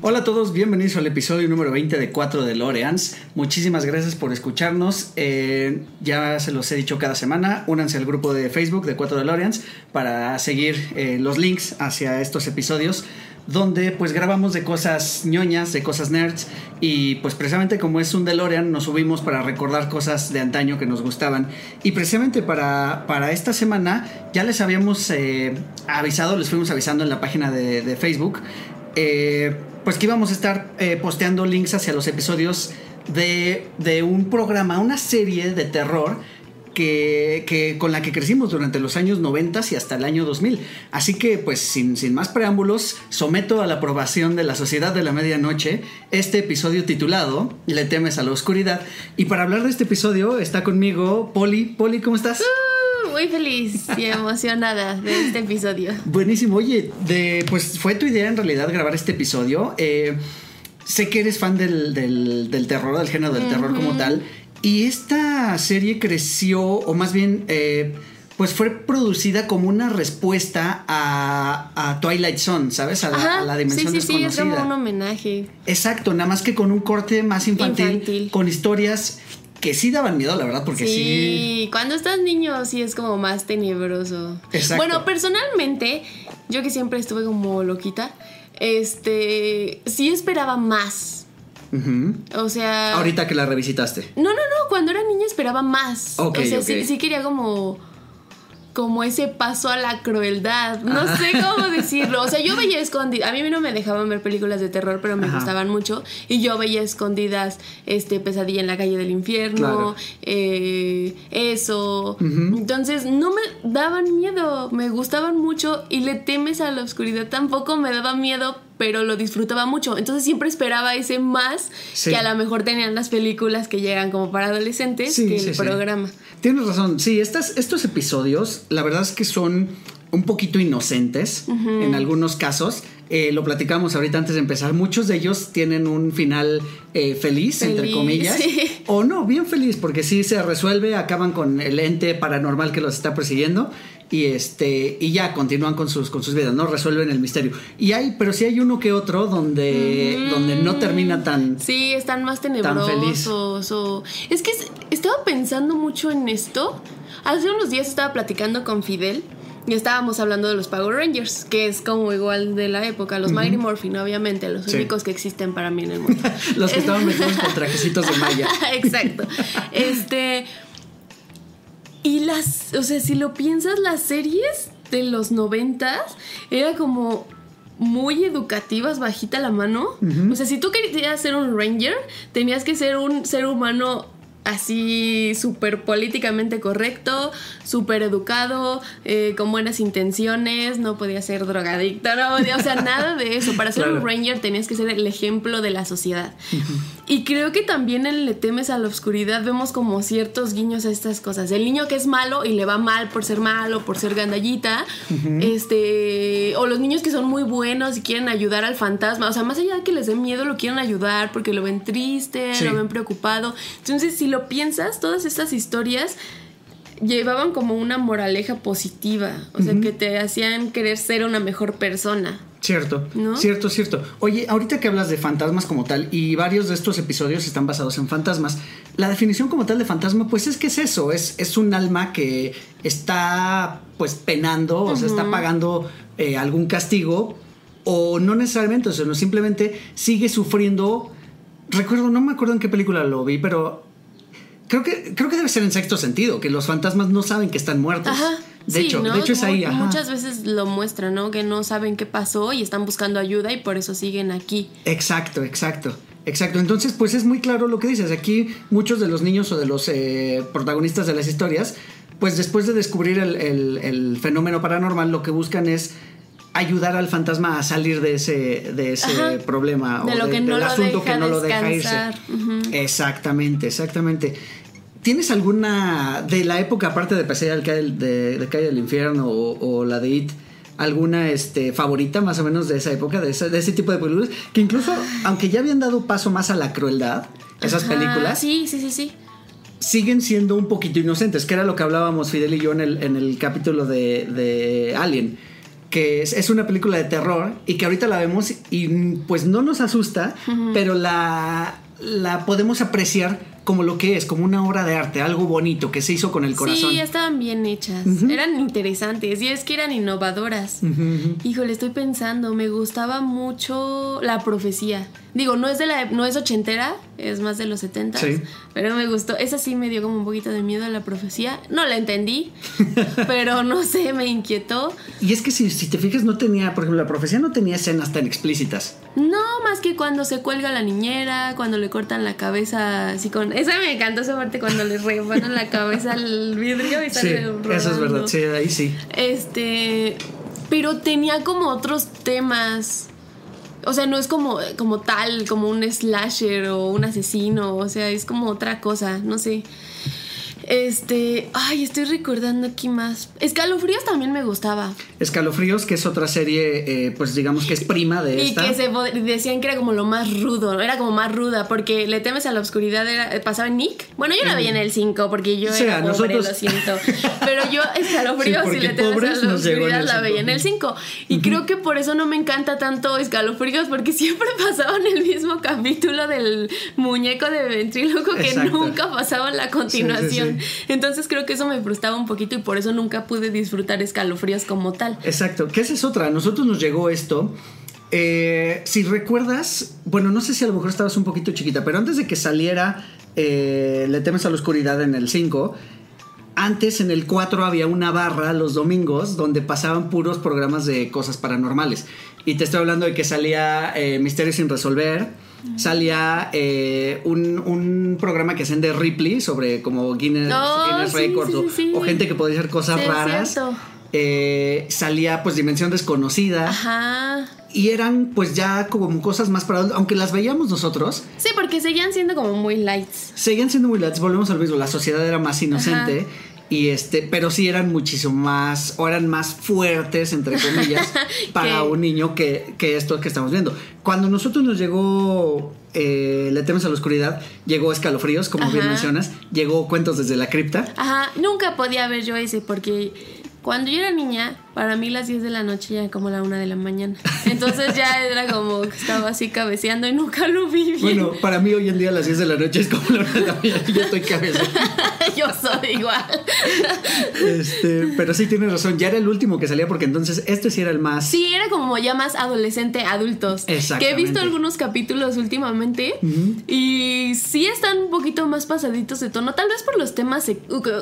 Hola a todos, bienvenidos al episodio número 20 de 4 de Loreans. Muchísimas gracias por escucharnos. Eh, ya se los he dicho cada semana. Únanse al grupo de Facebook de 4 de Loreans para seguir eh, los links hacia estos episodios donde pues grabamos de cosas ñoñas, de cosas nerds y pues precisamente como es un DeLorean nos subimos para recordar cosas de antaño que nos gustaban y precisamente para, para esta semana ya les habíamos eh, avisado, les fuimos avisando en la página de, Facebook pues que íbamos a estar eh, posteando links hacia los episodios de, de, un programa, una serie de terror que, que, con la que crecimos durante los años 90 y hasta el año 2000. Así que, pues, sin, sin más preámbulos, someto a la aprobación de la Sociedad de la Medianoche este episodio titulado Le temes a la oscuridad. Y para hablar de este episodio está conmigo Poli. Poli, ¿cómo estás? Muy feliz y emocionada de este episodio. Buenísimo. Oye, de, pues fue tu idea en realidad grabar este episodio. Eh, sé que eres fan del, del, del, terror, del género del uh -huh. terror como tal. Y esta serie creció, o más bien, eh, pues fue producida como una respuesta a, a Twilight Zone, ¿sabes? A la, Ajá, a la dimensión sí, sí, desconocida. Sí, es como un homenaje. Exacto, nada más que con un corte más infantil, Infantil. con historias que sí daban miedo, la verdad, porque sí. Sí, cuando estás niño sí es como más tenebroso. Exacto. Bueno, personalmente, yo que siempre estuve como loquita, este, sí esperaba más. Uh -huh. O sea. Ahorita que la revisitaste. No, no, no. Cuando era niña esperaba más. Ok, o sea, okay. sí, sí, quería como. Como ese paso a la crueldad. No Ajá. sé cómo decirlo. O sea, yo veía escondidas. A mí no me dejaban ver películas de terror, pero me Ajá. gustaban mucho. Y yo veía escondidas este, Pesadilla en la calle del infierno. Claro. Eh, eso. Uh -huh. Entonces, no me daban miedo. Me gustaban mucho. Y le temes a la oscuridad. Tampoco me daba miedo, pero lo disfrutaba mucho. Entonces siempre esperaba ese más Sí. que a lo mejor tenían las películas que llegan como para adolescentes Sí, que el sí, programa. Tienes razón. Sí, estas, estos episodios, la verdad es que son un poquito inocentes Uh -huh. en algunos casos. Eh, lo platicamos ahorita antes de empezar. Muchos de ellos tienen un final eh, feliz, entre comillas. sí. O no, bien feliz, porque sí se resuelve, acaban con el ente paranormal que los está persiguiendo. Y este. Y ya continúan con sus, con sus vidas, ¿no? Resuelven el misterio. Y hay, pero sí hay uno que otro donde, Mm. donde no termina tan. Sí, están más tenebrosos. O... Es que es- estaba pensando mucho en esto. Hace unos días estaba platicando con Fidel. Y estábamos hablando de los Power Rangers, que es como igual de la época, los Mighty Morphin, obviamente, los Sí. únicos que existen para mí en el mundo. Los que estaban metidos con trajecitos de malla. Exacto. Este. Y las. O sea, si lo piensas, las series de los noventas era como muy educativas, bajita la mano. O sea, si tú querías ser un ranger, tenías que ser un ser humano así súper políticamente correcto, súper educado, eh, con buenas intenciones, no podía ser drogadicto, no podía, o sea, nada de eso. Para ser Claro. un ranger tenías que ser el ejemplo de la sociedad. Y creo que también en Le temes a la oscuridad vemos como ciertos guiños a estas cosas. El niño que es malo y le va mal por ser malo, por ser gandallita, este, o los niños que son muy buenos y quieren ayudar al fantasma, o sea, más allá de que les dé miedo, lo quieren ayudar porque lo ven triste, Sí. lo ven preocupado. Entonces, si lo piensas, todas estas historias llevaban como una moraleja positiva, o sea, que te hacían querer ser una mejor persona. Cierto, ¿No? cierto, cierto. Oye, ahorita que hablas de fantasmas como tal, y varios de estos episodios están basados en fantasmas, la definición como tal de fantasma, pues es que es eso, es, es un alma que está pues penando, o sea, está pagando eh, algún castigo, o no necesariamente, o sea, no, simplemente sigue sufriendo. Recuerdo, no me acuerdo en qué película lo vi, pero creo que, creo que debe ser en sexto sentido, que los fantasmas no saben que están muertos. Ajá. De sí, hecho, ¿no? de hecho es ahí. Ajá. Muchas veces lo muestran, ¿no? Que no saben qué pasó y están buscando ayuda y por eso siguen aquí. Exacto, exacto. Exacto, entonces pues es muy claro lo que dices. Aquí muchos de los niños o de los eh, protagonistas de las historias, pues después de descubrir el, el- el fenómeno paranormal, lo que buscan es ayudar al fantasma a salir de ese, de ese Ajá. problema De o lo de- que no del lo asunto deja que no lo deja irse. Exactamente, exactamente. ¿Tienes alguna de la época, aparte de Pesadilla del Calle, de, de Calle del Infierno o, o la de It, alguna este, favorita más o menos de esa época, de ese, de ese tipo de películas, que incluso, aunque ya habían dado paso más a la crueldad, esas Ajá, películas, Sí, sí, sí, sí. siguen siendo un poquito inocentes, que era lo que hablábamos Fidel y yo en el, en el capítulo de, de Alien. Que es, es una película de terror y que ahorita la vemos y pues no nos asusta, pero la, la podemos apreciar como lo que es, como una obra de arte, algo bonito que se hizo con el corazón. Sí, estaban bien hechas. Eran interesantes. Y es que eran innovadoras. Híjole, estoy pensando, me gustaba mucho la profecía. Digo, no es de la no es ochentera, es más de los 70 Sí. Pero me gustó. Esa sí me dio como un poquito de miedo a la profecía. No la entendí, pero no sé, me inquietó. Y es que si, si te fijas, no tenía, por ejemplo, la profecía no tenía escenas tan explícitas. No, más que cuando se cuelga la niñera, cuando le cortan la cabeza así con. Esa me encantó esa parte cuando le rebanan la cabeza al vidrio y Sí, sale eso es verdad, sí, ahí sí. Este. Pero tenía como otros temas. O sea, no es como, como tal, como un slasher o un asesino. O sea, es como otra cosa, no sé. Este. Ay, estoy recordando aquí más. Escalofríos también me gustaba. Escalofríos, que es otra serie, eh, pues digamos que es prima de Y esta. que se decían que era como lo más rudo, ¿no? era como más ruda, porque le temes a la oscuridad, era, eh, pasaba en Nick. Bueno, yo la veía en el 5, porque yo O sea, era pobre, nosotros- lo siento. Pero yo, escalofríos, Sí, y le temes a la oscuridad, la 5. veía en el 5. Y creo que por eso no me encanta tanto escalofríos, porque siempre pasaban el mismo capítulo del muñeco de ventríloco que Exacto. nunca pasaba la continuación. Sí, Entonces creo que eso me frustraba un poquito y por eso nunca pude disfrutar escalofríos como tal. Exacto, que esa es otra. A nosotros nos llegó esto. eh, si recuerdas, bueno, no sé si a lo mejor estabas un poquito chiquita, pero antes de que saliera eh, Le temes a la oscuridad en el 5, antes en el 4 había una barra los domingos donde pasaban puros programas de cosas paranormales. Y te estoy hablando de que salía eh, Misterios sin resolver, salía eh, un, un programa que hacen de Ripley sobre como Guinness, Oh, Guinness sí, Records sí, o, sí, sí. o gente que podía hacer cosas raras. Eh, salía pues Dimensión Desconocida Ajá. y eran pues ya como cosas más para aunque las veíamos nosotros Sí, porque seguían siendo como muy lights. seguían siendo muy lights volvemos al mismo la sociedad era más inocente y este pero sí eran muchísimo más o eran más fuertes entre comillas para un niño que, que esto que estamos viendo cuando nosotros nos llegó eh, le temes a la oscuridad llegó escalofríos como bien mencionas llegó cuentos desde la cripta Ajá, nunca podía ver yo ese porque cuando yo era niña, para mí las 10 de la noche ya era como la 1 de la mañana. Entonces ya era como que estaba así cabeceando y nunca lo vi bien. bueno para mí hoy en día las 10 de la noche es como la hora de la mañana y yo estoy cabeceando yo soy igual. Este, pero sí tienes razón, ya era el último que salía porque entonces este sí era el más. Sí, era como ya más adolescente, adultos. Que he visto algunos capítulos últimamente y sí están un poquito más pasaditos de tono, tal vez por los temas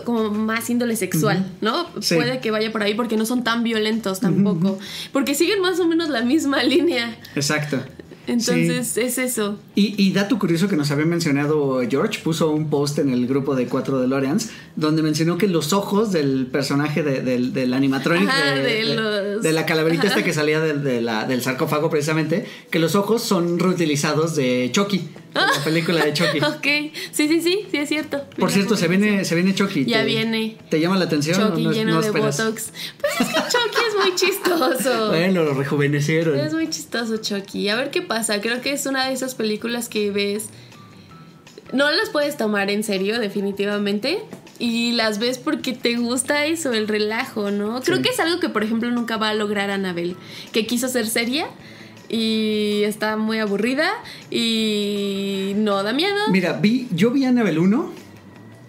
como más índole sexual, ¿no? Sí. Puede que vaya por ahí porque no son tan violentos tampoco, porque siguen más o menos la misma línea. Exacto. Entonces es eso. Y, y dato curioso que nos había mencionado George, puso un post en el grupo de 4 DeLoreans donde mencionó que los ojos del personaje de- del, del animatronic Ajá, de, de de- los- de la calaverita Ajá. esta que salía del- de la- del sarcófago precisamente, que los ojos son reutilizados de Chucky, de la película de Chucky. Ok, sí, sí, sí, sí es cierto. Por cierto, se viene, se viene Chucky. Ya ¿Te- viene. ¿Te llama la atención? Chucky no, lleno no de botox. Pues es que Chucky es muy chistoso. Bueno, lo rejuvenecieron. Es muy chistoso Chucky. A ver qué pasa. Creo que es una de esas películas que ves. No las puedes tomar en serio, definitivamente. Y las ves porque te gusta eso, el relajo, ¿no? Creo Sí. que es algo que, por ejemplo, nunca va a lograr Anabel. Que quiso ser seria y está muy aburrida y no da miedo. Mira, vi, yo vi Annabelle 1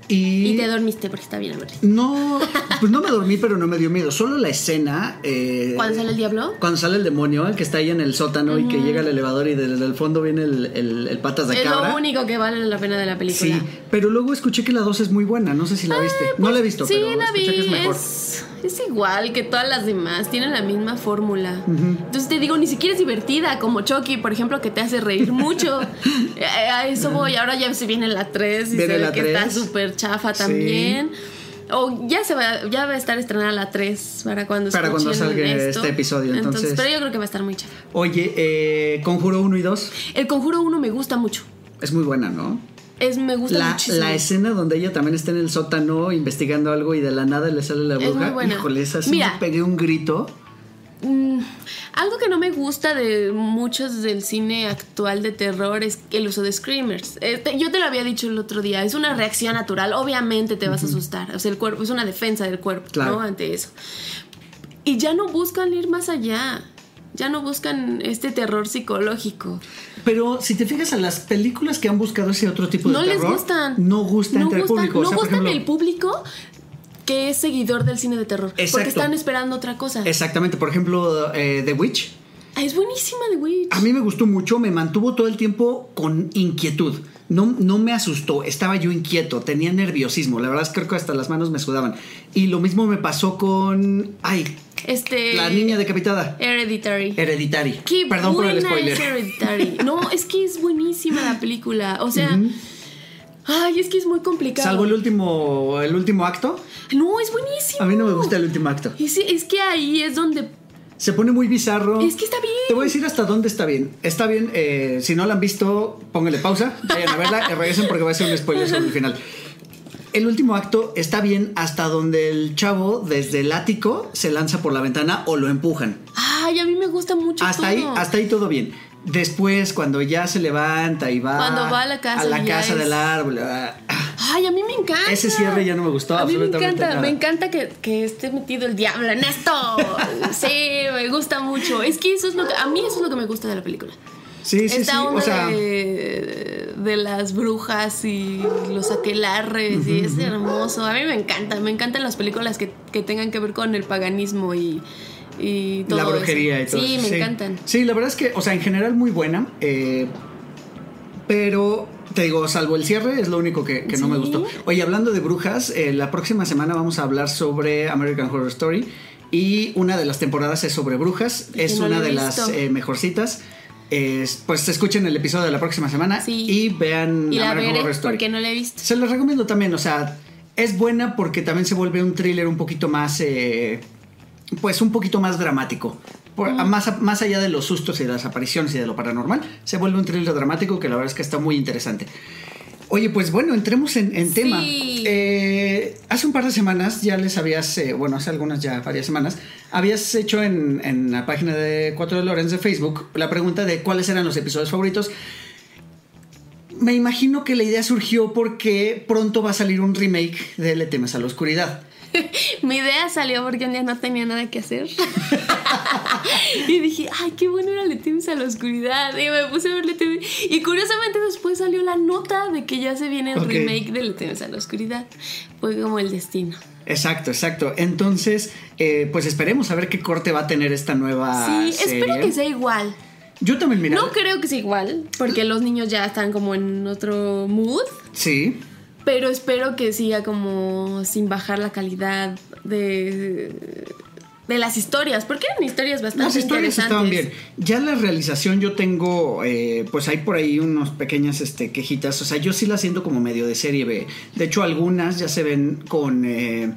y, Y te dormiste porque está bien aburrida. no, pues no me dormí, pero no me dio miedo. Solo la escena. eh, ¿Cuándo sale el diablo? Cuando sale el demonio, el que está ahí en el sótano y que llega al elevador y desde el fondo viene el, el- el patas de Es cabra. lo único que vale la pena de la película. Sí, pero luego escuché que la 2 es muy buena. No sé si la viste. no la he visto, Sí, pero la vi. escuché que es mejor. Es, es igual que todas las demás. Tienen la misma fórmula. Entonces te digo, ni siquiera es divertida. Como Chucky, por ejemplo, que te hace reír mucho. Eh, a eso voy. Ahora ya se viene la 3 y Viene se ve la que está 3. súper chafa Sí. también. O ya se va, ya va a estar estrenada la 3 para cuando Para cuando salga esto. este episodio, entonces. Pero yo creo que va a estar muy chafa. Oye, eh, Conjuro 1 y 2 El Conjuro 1 me gusta mucho. es muy buena, ¿no? Es, me gusta La, muchísimo. la escena donde ella también está en el sótano investigando algo y de la nada le sale la Es bruja. muy buena. Híjole, esa sí Mira. me pegué un grito. mm, algo que no me gusta de muchos del cine actual de terror es el uso de screamers. Este, yo te lo había dicho el otro día, es una reacción natural, obviamente te vas a asustar, o sea, el cuerpo es una defensa del cuerpo, Claro. ¿no? Ante eso. Y ya no buscan ir más allá. Ya no buscan este terror psicológico. Pero si te fijas a las películas que han buscado ese otro tipo de No les terror, gustan. no gustan no entre gustan, el público. O No sea, gustan ejemplo, el público que es seguidor del cine de terror. Exacto. Porque están esperando otra cosa. Exactamente, por ejemplo, eh, The Witch. Ah, es buenísima The Witch. A mí me gustó mucho, me mantuvo todo el tiempo con inquietud. No, no me asustó, estaba yo inquieto, tenía nerviosismo. La verdad es que creo que hasta las manos me sudaban. Y lo mismo me pasó con. Ay, Este. la niña decapitada. Hereditary. Hereditary. Qué Perdón por el buena spoiler. es Hereditary. No, es que es buenísima la película. O sea. Ay, es que es muy complicado. Salvo el último, el último acto. No, es buenísimo. A mí no me gusta el último acto. Y sí, es que ahí es donde. Se pone muy bizarro. Es que está bien. Te voy a decir hasta dónde está bien. Está bien, eh, si no la han visto, pónganle pausa, vayan a verla y regresen porque va a ser un spoiler sobre el final. El último acto está bien hasta donde el chavo desde el ático se lanza por la ventana o lo empujan. Ay, a mí me gusta mucho. Hasta ahí, hasta ahí todo bien. Después, cuando ya se levanta y va, Cuando va a la casa a la y ya casa es- del árbol, ah, Ay, a mí me encanta. Ese cierre ya no me gustó A mí me absolutamente encanta, nada. me encanta que, que esté metido el diablo en esto. sí, me gusta mucho. Es que eso es lo que, a mí eso es lo que me gusta de la película. sí, sí, Esta sí. onda O sea, de, de las brujas y los aquelarres y es hermoso. A mí me encanta, me encantan las películas que, que tengan que ver con el paganismo y, y todo la brujería eso. y todo Sí, eso, me encantan. Sí, la verdad es que, o sea, en general muy buena. eh, pero te digo, salvo el cierre, es lo único que, que no me gustó. Oye, hablando de brujas, eh, la próxima semana vamos a hablar sobre American Horror Story. Y una de las temporadas es sobre brujas. Es no una de las eh, mejorcitas. Es- pues escuchen el episodio de la próxima semana Sí. y vean Y la American veré Horror Story. porque no la he visto. Se los recomiendo también, o sea, es buena porque también se vuelve un thriller un poquito más, eh, pues un poquito más dramático. Por- más, más allá de los sustos y de las apariciones y de lo paranormal, se vuelve un thriller dramático que la verdad es que está muy interesante. Oye, pues bueno, entremos en, en Sí. tema. Eh, hace un par de semanas ya les habías, eh, bueno, hace algunas ya, varias semanas, habías hecho en, en la página de Cuatro de Lorenz de Facebook la pregunta de cuáles eran los episodios favoritos. Me imagino que la idea surgió porque pronto va a salir un remake de Le temes a la oscuridad. Mi idea salió porque un día no tenía nada que hacer. y dije, ay, qué bueno era Le temes a la oscuridad. Y me puse a ver Le temes. Y curiosamente después salió la nota de que ya se viene el remake de Le temes a la oscuridad. Fue como el destino. Exacto, exacto. Entonces, eh, pues esperemos a ver qué corte va a tener esta nueva sí, serie. espero que sea igual. Yo también, mira. No creo que sea igual, porque los niños ya están como en otro mood. Sí. Pero espero que siga como sin bajar la calidad de, de las historias, porque eran historias bastante Las historias estaban bien. Ya la realización yo tengo, eh, pues hay por ahí unos pequeñas este, quejitas. O sea, yo sí la siento como medio de serie B. De hecho, algunas ya se ven con, eh,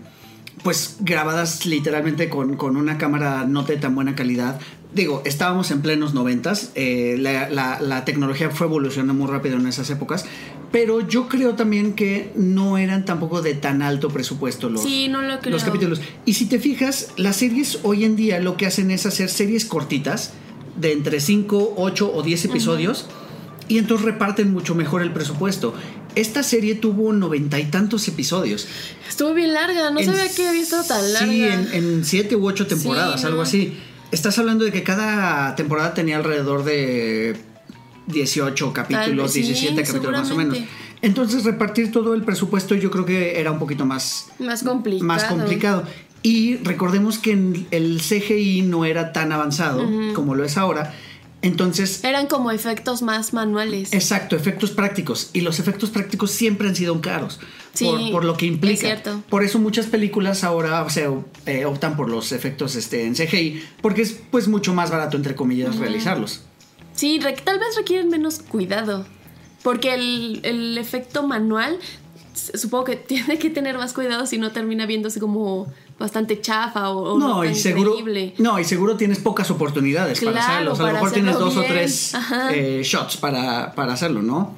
pues grabadas literalmente con, con una cámara no de tan buena calidad. Digo, estábamos en plenos noventas, eh, la, la- la tecnología fue evolucionando muy rápido en esas épocas, pero yo creo también que no eran tampoco de tan alto presupuesto los, Sí, no lo creo. los capítulos. Y si te fijas, las series hoy en día lo que hacen es hacer series cortitas de entre 5, 8 o 10 episodios y entonces reparten mucho mejor el presupuesto. Esta serie tuvo noventa y tantos episodios. Estuvo bien larga, no En- sabía que había estado tan larga. Sí, en, en siete u ocho temporadas, Sí, algo no. así. Estás hablando de que cada temporada tenía alrededor de 18 capítulos, sí, 17 capítulos más o menos. Entonces repartir todo el presupuesto yo creo que era un poquito más, Más complicado. más complicado. Y recordemos que el CGI no era tan avanzado como lo es ahora. Entonces, Eran como efectos más manuales. exacto, efectos prácticos. Y los efectos prácticos siempre han sido caros. Sí, por, por lo que implica. es cierto. Por eso muchas películas ahora o sea, eh, optan por los efectos este, en CGI. Porque es pues mucho más barato, entre comillas, realizarlos. Sí, tal vez requieren menos cuidado. Porque el, el efecto manual, supongo que tiene que tener más cuidado si no termina viéndose como bastante chafa o, no, No, y seguro, increíble. no, y seguro tienes pocas oportunidades para hacerlo. O sea, a lo mejor tienes dos o tres eh, shots para, para hacerlo, ¿no?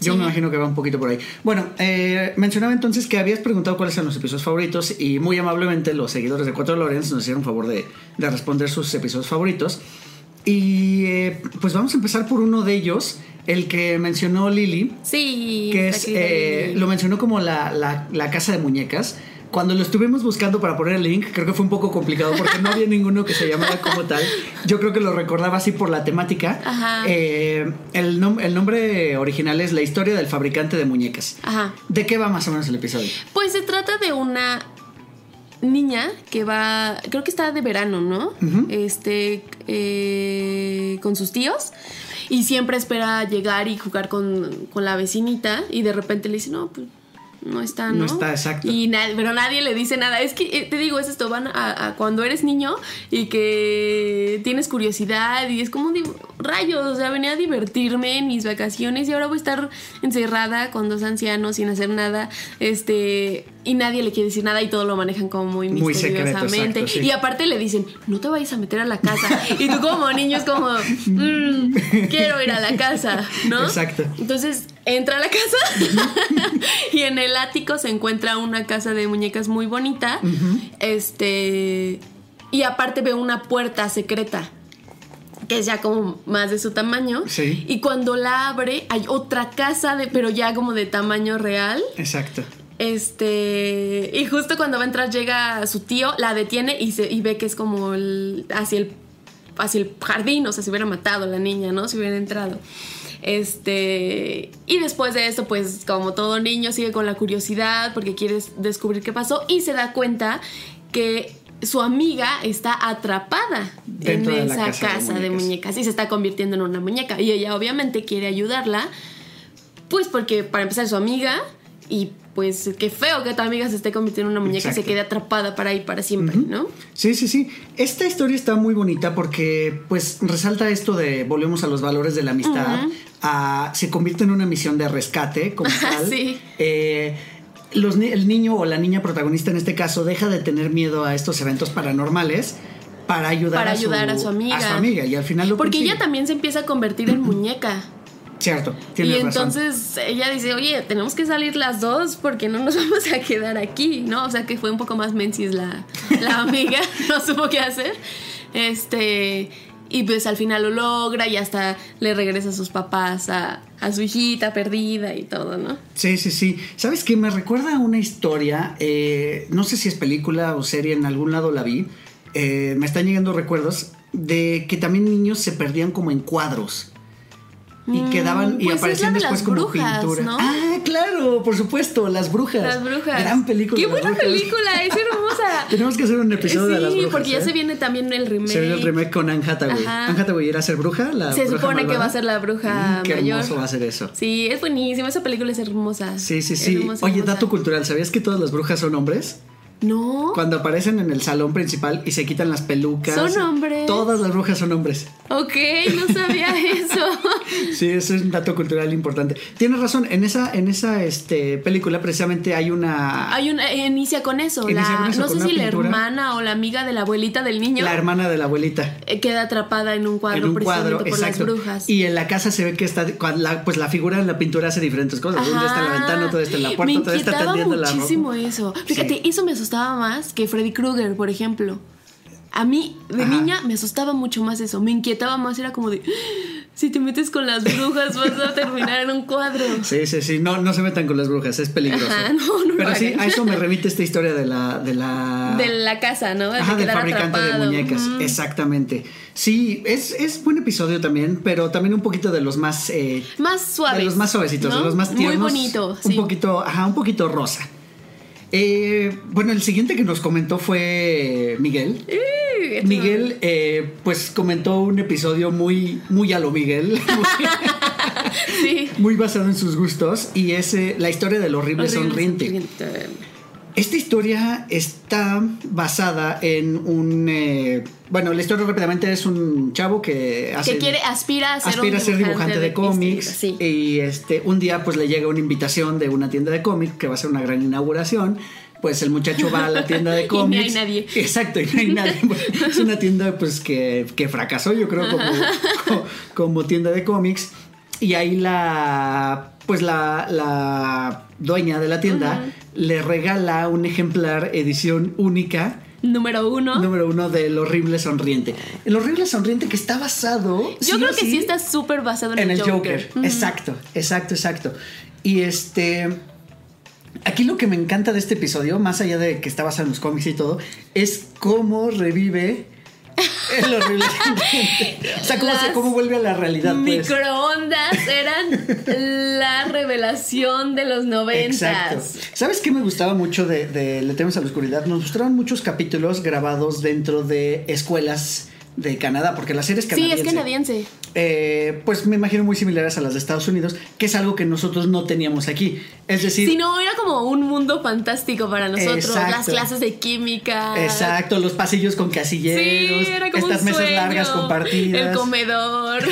Yo Sí. me imagino que va un poquito por ahí. Bueno, eh, mencionaba entonces que habías preguntado cuáles eran los episodios favoritos y muy amablemente los seguidores de Cuatro Lorenz nos hicieron favor de, de responder sus episodios favoritos. Y eh, pues vamos a empezar por uno de ellos, el que mencionó Lili, Sí. que es, eh, lo mencionó como la, la- la casa de muñecas. Cuando lo estuvimos buscando para poner el link, creo que fue un poco complicado porque no había ninguno que se llamara como tal. Yo creo que lo recordaba así por la temática. Ajá. Eh, el, nom- el nombre original es La historia del fabricante de muñecas. Ajá. ¿De qué va más o menos el episodio? Pues se trata de una niña que va, creo que está de verano, ¿no? Ujú. Este, eh, con sus tíos. Y siempre espera llegar y jugar con, con la vecinita. Y de repente le dice, no, pues no está, ¿no? No está, exacto. Y na- pero nadie le dice nada. Es que, eh, te digo, es esto, van a, a cuando eres niño y que tienes curiosidad y es como, digo, rayos, o sea, venía a divertirme en mis vacaciones y ahora voy a estar encerrada con dos ancianos sin hacer nada, este, y nadie le quiere decir nada y todo lo manejan como muy Muy secreto, misteriosamente. exacto, sí. Y aparte le dicen, no te vayas a meter a la casa. y tú como niño es como, "Mm, quiero ir a la casa, ¿no? Exacto. Entonces entra a la casa y en el ático se encuentra una casa de muñecas muy bonita. Este. Y aparte ve una puerta secreta. Que es ya como más de su tamaño. Sí. Y cuando la abre, hay otra casa de. pero ya como de tamaño real. Exacto. Este. Y justo cuando va a entrar, llega su tío, la detiene y, se, y ve que es como el, hacia el. hacia el jardín. O sea, se hubiera matado la niña, ¿no? Si hubiera entrado. Este. Y después de esto, pues, como todo niño, sigue con la curiosidad porque quiere descubrir qué pasó. Y se da cuenta que su amiga está atrapada Dentro en esa casa de casa de muñecas. muñecas y se está convirtiendo en una muñeca. Y ella obviamente quiere ayudarla. Pues porque para empezar es su amiga y pues qué feo que tu amiga se esté convirtiendo en una muñeca y se quede atrapada para ahí para siempre, ¿no? Sí, sí, sí. Esta historia está muy bonita porque, pues, resalta esto de volvemos a los valores de la amistad. a- se convierte en una misión de rescate, como tal. Sí. Eh, los el niño o la niña protagonista en este caso deja de tener miedo a estos eventos paranormales para ayudar, Para a, su, ayudar a su amiga. a su amiga. Y al final lo Porque consigue. ella también se empieza a convertir en muñeca. Cierto, Y razón. entonces ella dice, oye, tenemos que salir las dos porque no nos vamos a quedar aquí, ¿no? O sea que fue un poco más mensis la, la amiga, no supo qué hacer. Este, y pues al final lo logra y hasta le regresa a sus papás a, a su hijita perdida y todo, ¿no? Sí, sí, sí. ¿Sabes qué? Me recuerda a una historia, eh, no sé si es película o serie, en algún lado la vi. eh, me están llegando recuerdos de que también niños se perdían como en cuadros. Y Mm, quedaban y pues es aparecían de después las como brujas, pintura. ¿no? Ah, claro, por supuesto, Las Brujas. Las brujas. Gran película. ¡Qué buena Brujas. película! ¡Es hermosa! Tenemos que hacer un episodio de Las sí, Brujas. porque ya ¿eh? se viene también el remake. Se viene el remake con Anne Hathaway. Ajá. Anne Hathaway irá a ser bruja. La Se bruja supone que va a ser la bruja Mm, qué mayor. hermoso va a ser eso. Sí, es buenísima. Esa película es hermosa. Sí, sí, sí. Hermosa, Oye, hermosa. dato cultural, ¿sabías que todas las brujas son hombres? No. Cuando aparecen en el salón principal y se quitan las pelucas. ¿Son hombres? Todas las brujas son hombres. Ok, no sabía eso. Sí, eso es un dato cultural importante. Tienes razón, en esa, en esa este, película precisamente hay una... Hay una inicia con eso. Inicia la, con eso, no con sé si la hermana o la amiga de la abuelita del niño La hermana de la abuelita. eh, queda atrapada en un cuadro en un precisamente cuadro, por exacto. las brujas. Y en la casa se ve que está, la, pues la figura en la pintura hace diferentes cosas. Día está en la Ajá. ventana, otro está en la puerta, Me otro está inquietaba tendiendo la muchísimo eso. Fíjate, eso me asustaba más que Freddy Krueger, por ejemplo. A mí, de Ajá. niña, me asustaba mucho más eso. Me inquietaba más. Era como de, si te metes con las brujas vas a terminar en un cuadro. Sí, sí, sí. No, no se metan con las brujas, es peligroso. Ajá, no, no Pero sí, a eso me remite esta historia de la. De la... De la casa, ¿no? De Ajá, del fabricante de muñecas, exactamente. Sí, es, es buen episodio también, pero también un poquito de los más... eh, Más suaves. de los más suavecitos, ¿no? de los más tiernos. Muy bonito, Un sí. poquito, ajá, un poquito rosa. Eh, bueno, el siguiente que nos comentó fue Miguel. Sí, Miguel, eh, pues comentó un episodio muy, muy a lo Miguel, Sí. muy basado en sus gustos, y es eh, la historia del horrible, Horrible sonriente. sonriente. Esta historia está basada en un... eh, bueno, la historia rápidamente es un chavo que hace... Que quiere, aspira a ser aspira un a ser dibujante de cómics Sí. y este un día pues le llega una invitación de una tienda de cómics que va a ser una gran inauguración pues el muchacho va a la tienda de Y no hay cómics nadie. exacto y no hay nadie es una tienda pues que, que fracasó yo creo como, co- como, tienda de cómics y ahí la, pues la, la dueña de la tienda le regala un ejemplar edición única. Número uno. Número uno del horrible sonriente. El horrible sonriente que está basado. Yo creo que sí, está súper basado en, en el el Joker. Exacto, exacto, exacto. Y este. Aquí lo que me encanta de este episodio, más allá de que está basado en los cómics y todo, es cómo revive el horrible sonriente. O sea, cómo, se- cómo vuelve a la realidad. pues. Microondas eran la revelación de los noventas. ¿Sabes qué me gustaba mucho de, de Le temes a la oscuridad? Nos mostraron muchos capítulos grabados dentro de escuelas de Canadá, porque la serie es Sí, canadiense. es canadiense. Eh, pues me imagino muy similares a las de Estados Unidos, que es algo que nosotros no teníamos aquí. Es decir, Si no, era como un mundo fantástico para nosotros. Exacto. Las clases de química. exacto, los pasillos con casilleros, Sí, era como estas un mesas sueño. largas compartidas. El comedor.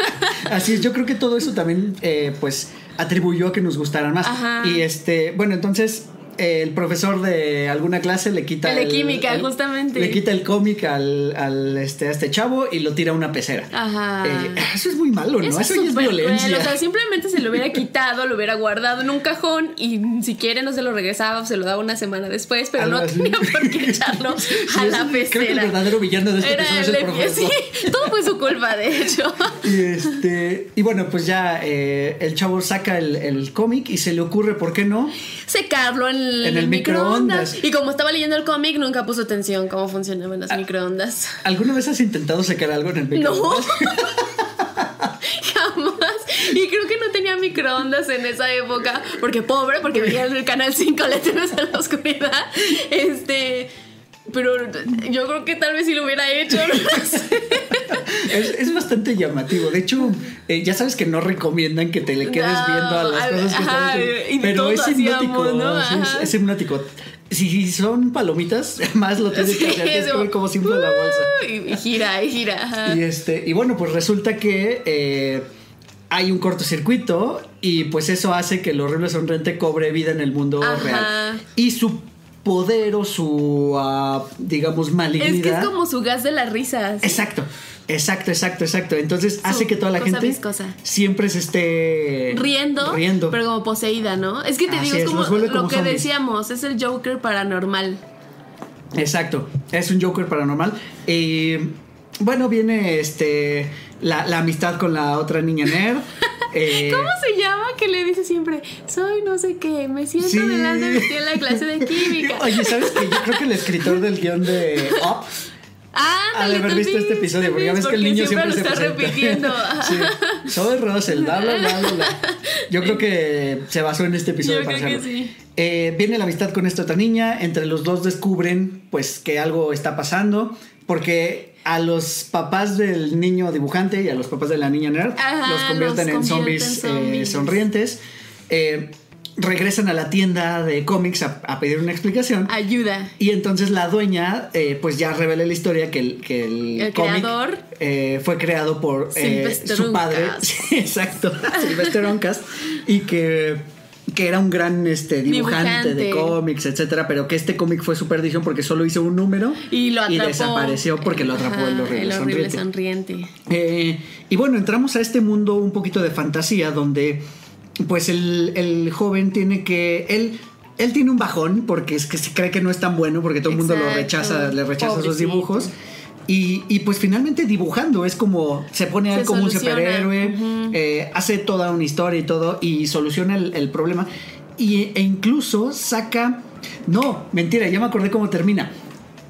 Así es, yo creo que todo eso también, eh, pues, atribuyó a que nos gustaran más. Ajá. Y este, bueno, entonces el profesor de alguna clase le quita El de química, justamente. Le quita el cómic al, al, este, a este chavo y lo tira a una pecera. Ajá. Eh, eso es muy malo, ¿no? Eso, Eso ya es súper violencia. cruel, O sea, simplemente se lo hubiera quitado, lo hubiera guardado en un cajón y si quiere no se lo regresaba o se lo daba una semana después, pero Algo no así. tenía por qué echarlo Sí, a es- la Creo que el pecera. verdadero villano de este Era episodio es el el profesor. sí, todo fue su culpa, de hecho. Y este, y bueno, pues ya eh, el chavo saca el, el cómic y se le ocurre, ¿por qué no? Secarlo en el, En el microondas. Y como estaba leyendo el cómic, nunca puso atención cómo funcionaban Ah. las microondas. ¿Alguna vez has intentado sacar algo en el No. microondas? Jamás. Y creo que no tenía microondas en esa época. Porque pobre, porque veía en el canal 5 le temes a la oscuridad. Este. Pero yo creo que tal vez si lo hubiera hecho. No sé. Es, es bastante llamativo. De hecho, eh, ya sabes que no recomiendan que te le quedes No, viendo a las a- cosas que ajá, están Pero es hipnótico. es- es, hipnótico. Si son palomitas, más lo tienes que hacer. Que como, cómo se infla la bolsa. Y, y gira, y gira. ajá. Y este, y bueno, pues resulta que eh, hay un cortocircuito y pues eso hace que el horrible sonriente cobre vida en el mundo Ajá. real. Y su poder o su, ah, digamos, malignidad. Es que es como su gas de las risas. Exacto, exacto, exacto, exacto. Entonces hace que toda la gente viscosa. siempre se esté Riendo, riendo. pero como poseída, ¿no? Es que te Así digo, es como lo que decíamos, es el Joker paranormal. Exacto, es un Joker paranormal. Y bueno, viene este la, la amistad con la otra niña nerd. Eh, ¿Cómo se llama? Que le dice siempre, soy no sé qué, me siento Sí. delante de ti en la clase de química. Oye, ¿sabes qué? Yo creo que el escritor del guion de Up Ah, de haber visto este episodio, porque ya ves que el niño siempre, lo se está repitiendo. Sí. Soy Russell, bla, bla, bla, bla. Yo creo que se basó en este episodio Yo para creo que sí. Eh, viene la amistad con esta otra niña, entre los dos descubren pues que algo está pasando, porque a los papás del niño dibujante y a los papás de la niña nerd Ajá, los convierten los en zombies, eh, zombies. sonrientes. Eh, regresan a la tienda de cómics a, a pedir una explicación. Ayuda. Y entonces la dueña, eh, pues ya revela la historia que el, que el, El cómic, creador. eh, fue creado por eh, su padre. Sí, exacto, Sylvester Oncas. Y que, que era un gran este, dibujante, de cómics, etcétera. Pero que este cómic fue su perdición porque solo hizo un número Y lo atrapó. desapareció porque lo atrapó Ajá, el horrible, el horrible sonriente. sonriente. Eh, y bueno, entramos a este mundo un poquito de fantasía donde pues el, el joven tiene que... Él, él tiene un bajón porque es que se cree que no es tan bueno porque todo el mundo lo rechaza, le rechaza sus dibujos. Y, y, pues finalmente dibujando es como se pone a él Se como un superhéroe, eh, hace toda una historia y todo y soluciona el, el problema. Y, e incluso saca... No, mentira, ya me acordé cómo termina.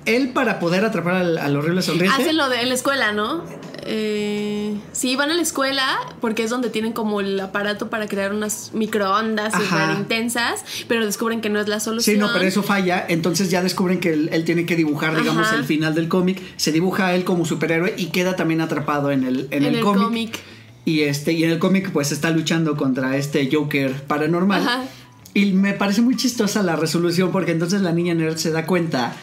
Él para poder atrapar al, al horrible sonriente... Hacen lo de en la escuela, ¿no? Eh, sí, van a la escuela porque es donde tienen como el aparato para crear unas microondas súper intensas, pero descubren que no es la solución. Sí, no, pero eso falla. Entonces ya descubren que él, él tiene que dibujar, digamos, Ajá. el final del cómic. Se dibuja a él como superhéroe y queda también atrapado en el, en En el el cómic. cómic. Y este, y en el cómic, pues está luchando contra este Joker paranormal. Ajá. Y me parece muy chistosa la resolución, porque entonces la niña nerd se da cuenta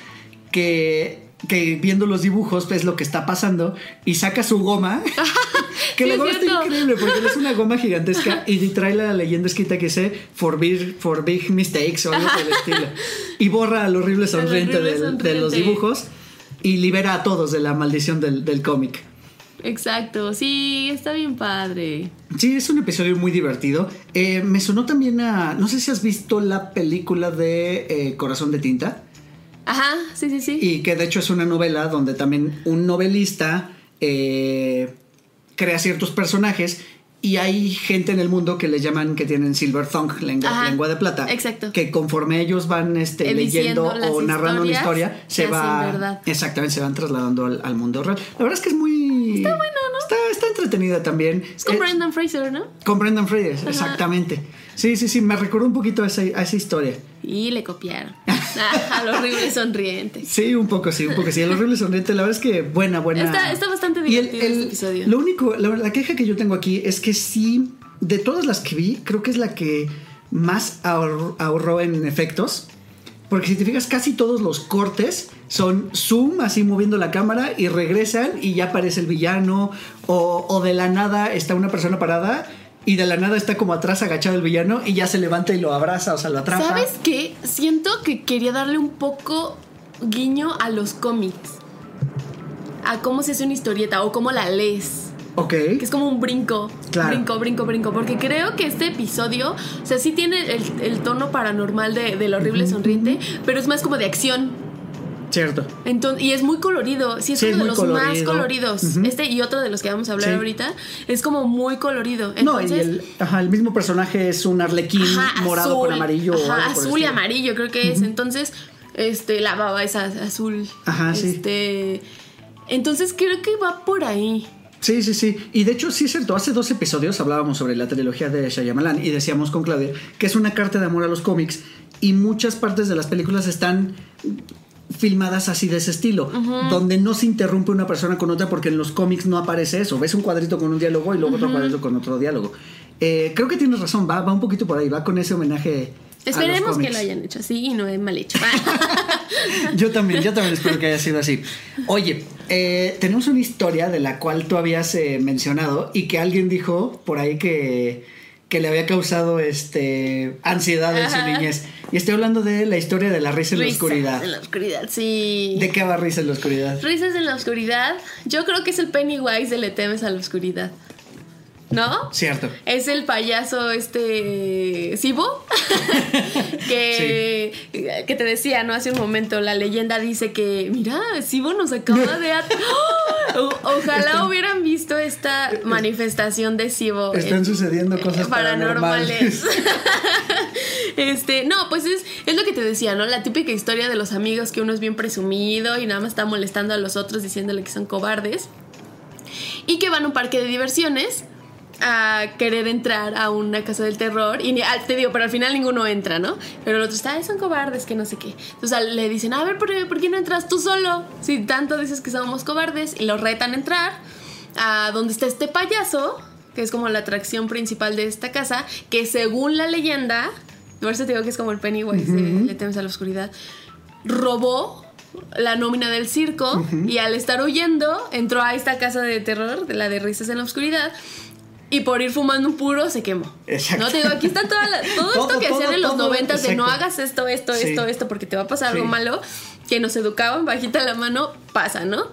que. Que viendo los dibujos es lo que está pasando y saca su goma. que Sí, la es goma está cierto. increíble porque es una goma gigantesca y trae la leyenda escrita que dice for big, for big mistakes o algo por el estilo. Y borra al horrible sonriente, horrible de los dibujos y libera a todos de la maldición del, del cómic. Exacto, sí, está bien padre. Sí, es un episodio muy divertido. Eh, me sonó también a. No sé si has visto la película de eh, Corazón de Tinta. Ajá, sí, sí, sí. Y que de hecho es una novela donde también un novelista eh, crea ciertos personajes y hay gente en el mundo que le llaman que tienen silver tongue, lengua, Ajá, lengua de plata. exacto. Que conforme ellos van este, leyendo o narrando una historia, se va. verdad. Exactamente, se van trasladando al, al mundo real. La verdad es que es muy. Está bueno, ¿no? Está, está entretenida también. Es con Eh, Brendan Fraser, ¿no? con Brendan Fraser, exactamente. Sí, sí, sí, me recordó un poquito a esa, a esa historia. Y le copiaron. Ah, al horrible sonriente. Sí, un poco sí, un poco sí. El horrible sonriente, la verdad es que buena, buena. Está- está bastante Y el- divertido el- este episodio. Lo único, la, la queja que yo tengo aquí es que sí, de todas las que vi, creo que es la que más ahor- ahorró en efectos. Porque si te fijas, casi todos los cortes son zoom, así moviendo la cámara y regresan y ya aparece el villano. O, o de la nada está una persona parada y de la nada está como atrás agachado el villano y ya se levanta y lo abraza, o sea, lo atrapa. ¿Sabes qué? Siento que quería darle un poco guiño a los cómics. A cómo se hace una historieta o cómo la lees. Ok. Que es como un brinco. Claro. Brinco, brinco, brinco. Porque creo que este episodio, o sea, sí tiene el, el tono paranormal de, del horrible sonriente, pero es más como de acción. Cierto. Entonces, y es muy colorido, sí, es Sí, es uno de los más colorido. coloridos. Este y otro de los que vamos a hablar Sí. ahorita es como muy colorido. no, y Entonces, el, ajá, el mismo personaje es un arlequín Ajá, morado azul. con amarillo. Ajá, azul y amarillo creo que es. Entonces, este, la baba es az- azul. Ajá, sí. Este, entonces creo que va por ahí. Sí, sí, sí. Y de hecho, sí es cierto. Hace dos episodios hablábamos sobre la trilogía de Shyamalan y decíamos con Claudia que es una carta de amor a los cómics y muchas partes de las películas están filmadas así de ese estilo, donde no se interrumpe una persona con otra porque en los cómics no aparece eso. Ves un cuadrito con un diálogo y luego otro cuadrito con otro diálogo. Eh, creo que tienes razón, va, va un poquito por ahí, va con ese homenaje. Esperemos que lo hayan hecho así y no es mal hecho. Yo también, yo también espero que haya sido así. Oye, eh, tenemos una historia de la cual tú habías eh, mencionado y que alguien dijo por ahí que, que le había causado este ansiedad en su niñez. Y estoy hablando de la historia de la risa en la Risas oscuridad. En la oscuridad, sí. ¿De qué va risa en la oscuridad? Risas en la oscuridad. Yo creo que es el Pennywise de Le temes a la oscuridad. ¿No? Cierto. Es el payaso este Sibo que, que te decía, ¿no? Hace un momento la leyenda dice que, mira, Sibo nos acaba de... ¡Oh! Ojalá Están- hubieran visto esta manifestación de Sibo. Están en- sucediendo cosas paranormales. este, no, pues es, es lo que te decía, ¿no? La típica historia de los amigos que uno es bien presumido y nada más está molestando a los otros diciéndole que son cobardes. Y que van a un parque de diversiones a querer entrar a una casa del terror. Y ah, te digo, pero al final ninguno entra, ¿no? Pero el otro está, "Ay, son cobardes, que no sé qué. Entonces le dicen, a ver, ¿por, ¿por qué no entras tú solo? Si tanto dices que somos cobardes. Y los retan a entrar a donde está este payaso, que es como la atracción principal de esta casa, que según la leyenda, por eso te digo que es como el Pennywise, de le temes a la oscuridad, robó la nómina del circo y al estar huyendo entró a esta casa de terror, de la de risas en la oscuridad. Y por ir fumando un puro se quemó. Exacto. No te digo, aquí está toda la- todo, Todo, esto que todo, hacían en los noventas de no hagas esto, esto, Sí. esto, esto, porque te va a pasar algo malo, que nos educaban bajita la mano, pasa, ¿no?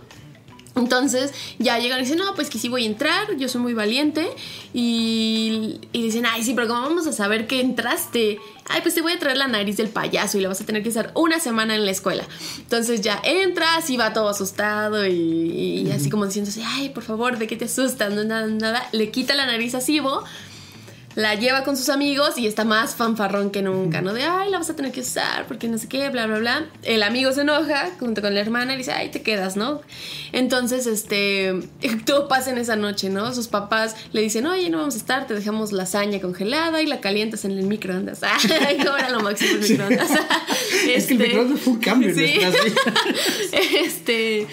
Entonces ya llegan y dicen, no, pues que sí voy a entrar, yo soy muy valiente. Y, y dicen, ay, sí, pero ¿cómo vamos a saber que entraste? Ay, pues te voy a traer la nariz del payaso y la vas a tener que estar una semana en la escuela. Entonces ya entras y va todo asustado y, y así como diciéndose, ay, por favor, ¿de qué te asustas? No, nada, nada. Le quita la nariz a Sibo la lleva con sus amigos y está más fanfarrón que nunca, ¿no? De, ay, la vas a tener que usar porque no sé qué, bla, bla, bla. El amigo se enoja junto con la hermana y dice, ay, te quedas, ¿no? Entonces, este, todo pasa en esa noche, ¿no? Sus papás le dicen, oye, no vamos a estar, te dejamos lasaña congelada y la calientas en el microondas. Ay, cómo era lo máximo el Sí. microondas. Es que el microondas fue un cambio en Sí. nuestras vidas. Este...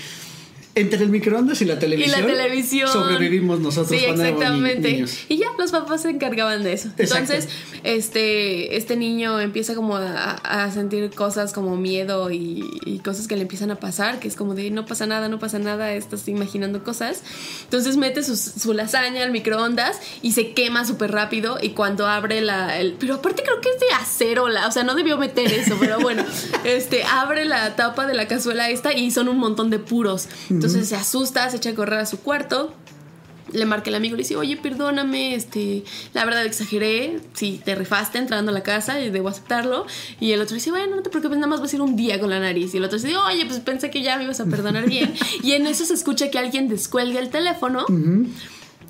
Entre el microondas y la Y televisión. la televisión. Sobrevivimos nosotros Sí, exactamente. niños. Y ya los papás se encargaban de eso. Exacto. Entonces, este, este niño empieza como a, a sentir cosas como miedo y, y cosas que le empiezan a pasar, que es como de no pasa nada, no pasa nada, estás imaginando cosas. Entonces mete su, su lasaña al microondas y se quema súper rápido. Y cuando abre la. el- pero aparte creo que es de acero, la, o sea, no debió meter eso, pero bueno, este, abre la tapa de la cazuela esta y son un montón de puros. Entonces se asusta, se echa a correr a su cuarto. le marca el amigo y le dice, oye, perdóname, este, la verdad exageré, si te rifaste entrando a la casa y debo aceptarlo. Y el otro dice, bueno, no te preocupes, nada más vas a ir un día con la nariz. Y el otro dice, oye, pues pensé que ya me ibas a perdonar bien. y en eso se escucha que alguien descuelga el teléfono.